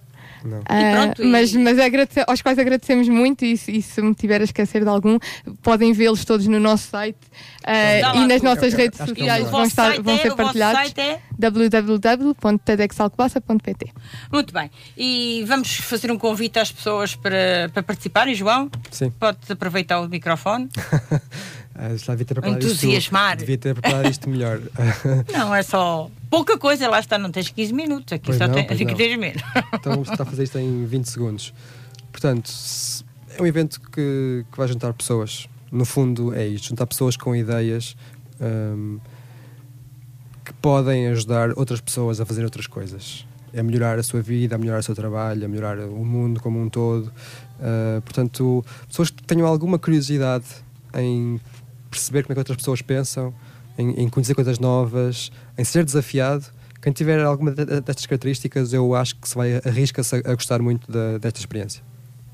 Não. Ah, pronto, e- mas mas agradece- aos quais agradecemos muito e, se- e se me tiver a esquecer de algum, podem vê-los todos no nosso site ah, e nas tudo. nossas Eu- eu redes E é sociais vão, estar, vão é, ser o vosso partilhados site é? www.tedxalcobaça.pt Muito bem. E vamos fazer um convite às pessoas para, para participarem, João? Sim. Podes aproveitar o microfone? Ah, devia ter preparado Entusiasmar. isto. Devia ter preparado isto melhor. Não, é só pouca coisa, lá está, não tens 15 minutos, aqui Pois só não, tem, aqui não. tens menos. então vamos tentar fazer isto em 20 segundos. Portanto, é um evento que, que vai juntar pessoas. No fundo, é isto: juntar pessoas com ideias hum, que podem ajudar outras pessoas a fazer outras coisas. A melhorar a sua vida, a melhorar o seu trabalho, a melhorar o mundo como um todo. Uh, portanto, pessoas que tenham alguma curiosidade em perceber como é que outras pessoas pensam, em, em conhecer coisas novas, em ser desafiado. Quem tiver alguma de- de- destas características, eu acho que se vai arrisca-se a, a gostar muito da- desta experiência.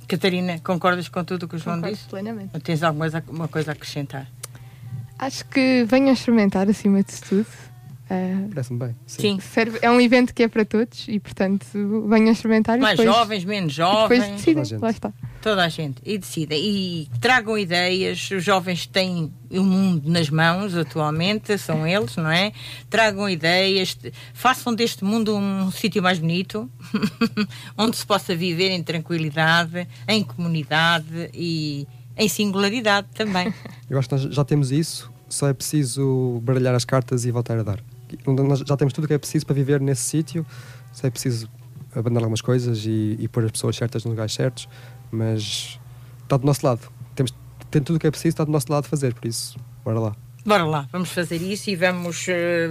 Catarina, concordas com tudo o que o João Concordo disse? plenamente. Ou tens alguma coisa, coisa a acrescentar? Acho que venham experimentar acima de tudo. Ah, Parece-me bem. Sim. serve- é um evento que é para todos e, portanto, venham experimentar Mais depois, jovens, menos e depois jovens, decidem. Toda a gente. Lá está. toda a gente. E decidem. E tragam ideias. Os jovens têm o mundo nas mãos atualmente, são eles, não é? Tragam ideias, façam deste mundo um sítio mais bonito, onde se possa viver em tranquilidade, em comunidade e em singularidade também. Eu acho que nós já temos isso, só é preciso baralhar as cartas e voltar a dar. Nós já temos tudo o que é preciso para viver nesse sítio, só é preciso abandonar algumas coisas e, e pôr as pessoas certas nos lugares certos, mas está do nosso lado. Temos, tem tudo o que é preciso, está do nosso lado fazer, por isso, bora lá. Bora lá, vamos fazer isso e vamos eh,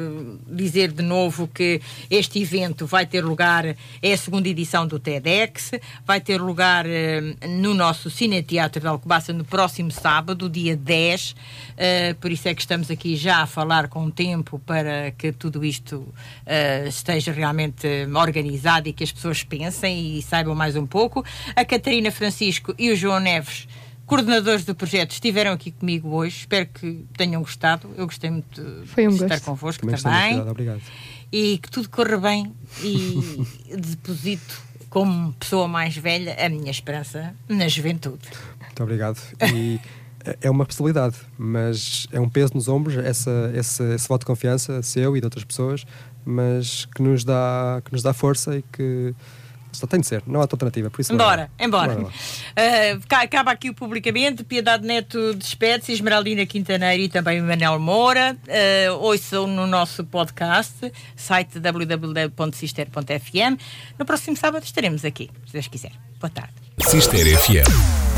dizer de novo que este evento vai ter lugar, é a segunda edição do TEDx, vai ter lugar eh, no nosso Cineteatro de Alcobaça no próximo sábado, dia 10, eh, por isso é que estamos aqui já a falar com tempo para que tudo isto esteja realmente organizado e que as pessoas pensem e saibam mais um pouco. A Catarina Francisco e o João Neves coordenadores do projeto estiveram aqui comigo hoje. Espero que tenham gostado. Eu gostei muito de Foi um estar gosto. convosco Também também. obrigado. E que tudo corra bem e deposito como pessoa mais velha a minha esperança na juventude. Muito obrigado. E é- é uma possibilidade, mas é um peso nos ombros, essa, esse, esse voto de confiança seu e de outras pessoas, mas que nos dá, que nos dá força e que só tem de ser, não há alternativa. Por isso, Embora, bora lá. embora. Bora lá. Uh, ca- acaba aqui o publicamente. Piedade Neto despede-se, Esmeraldina Quintaneiro e também o Manel Moura. Uh, ouçam no nosso podcast, site www.sister.fm. No próximo sábado estaremos aqui, se Deus quiser. Boa tarde. Sister FM.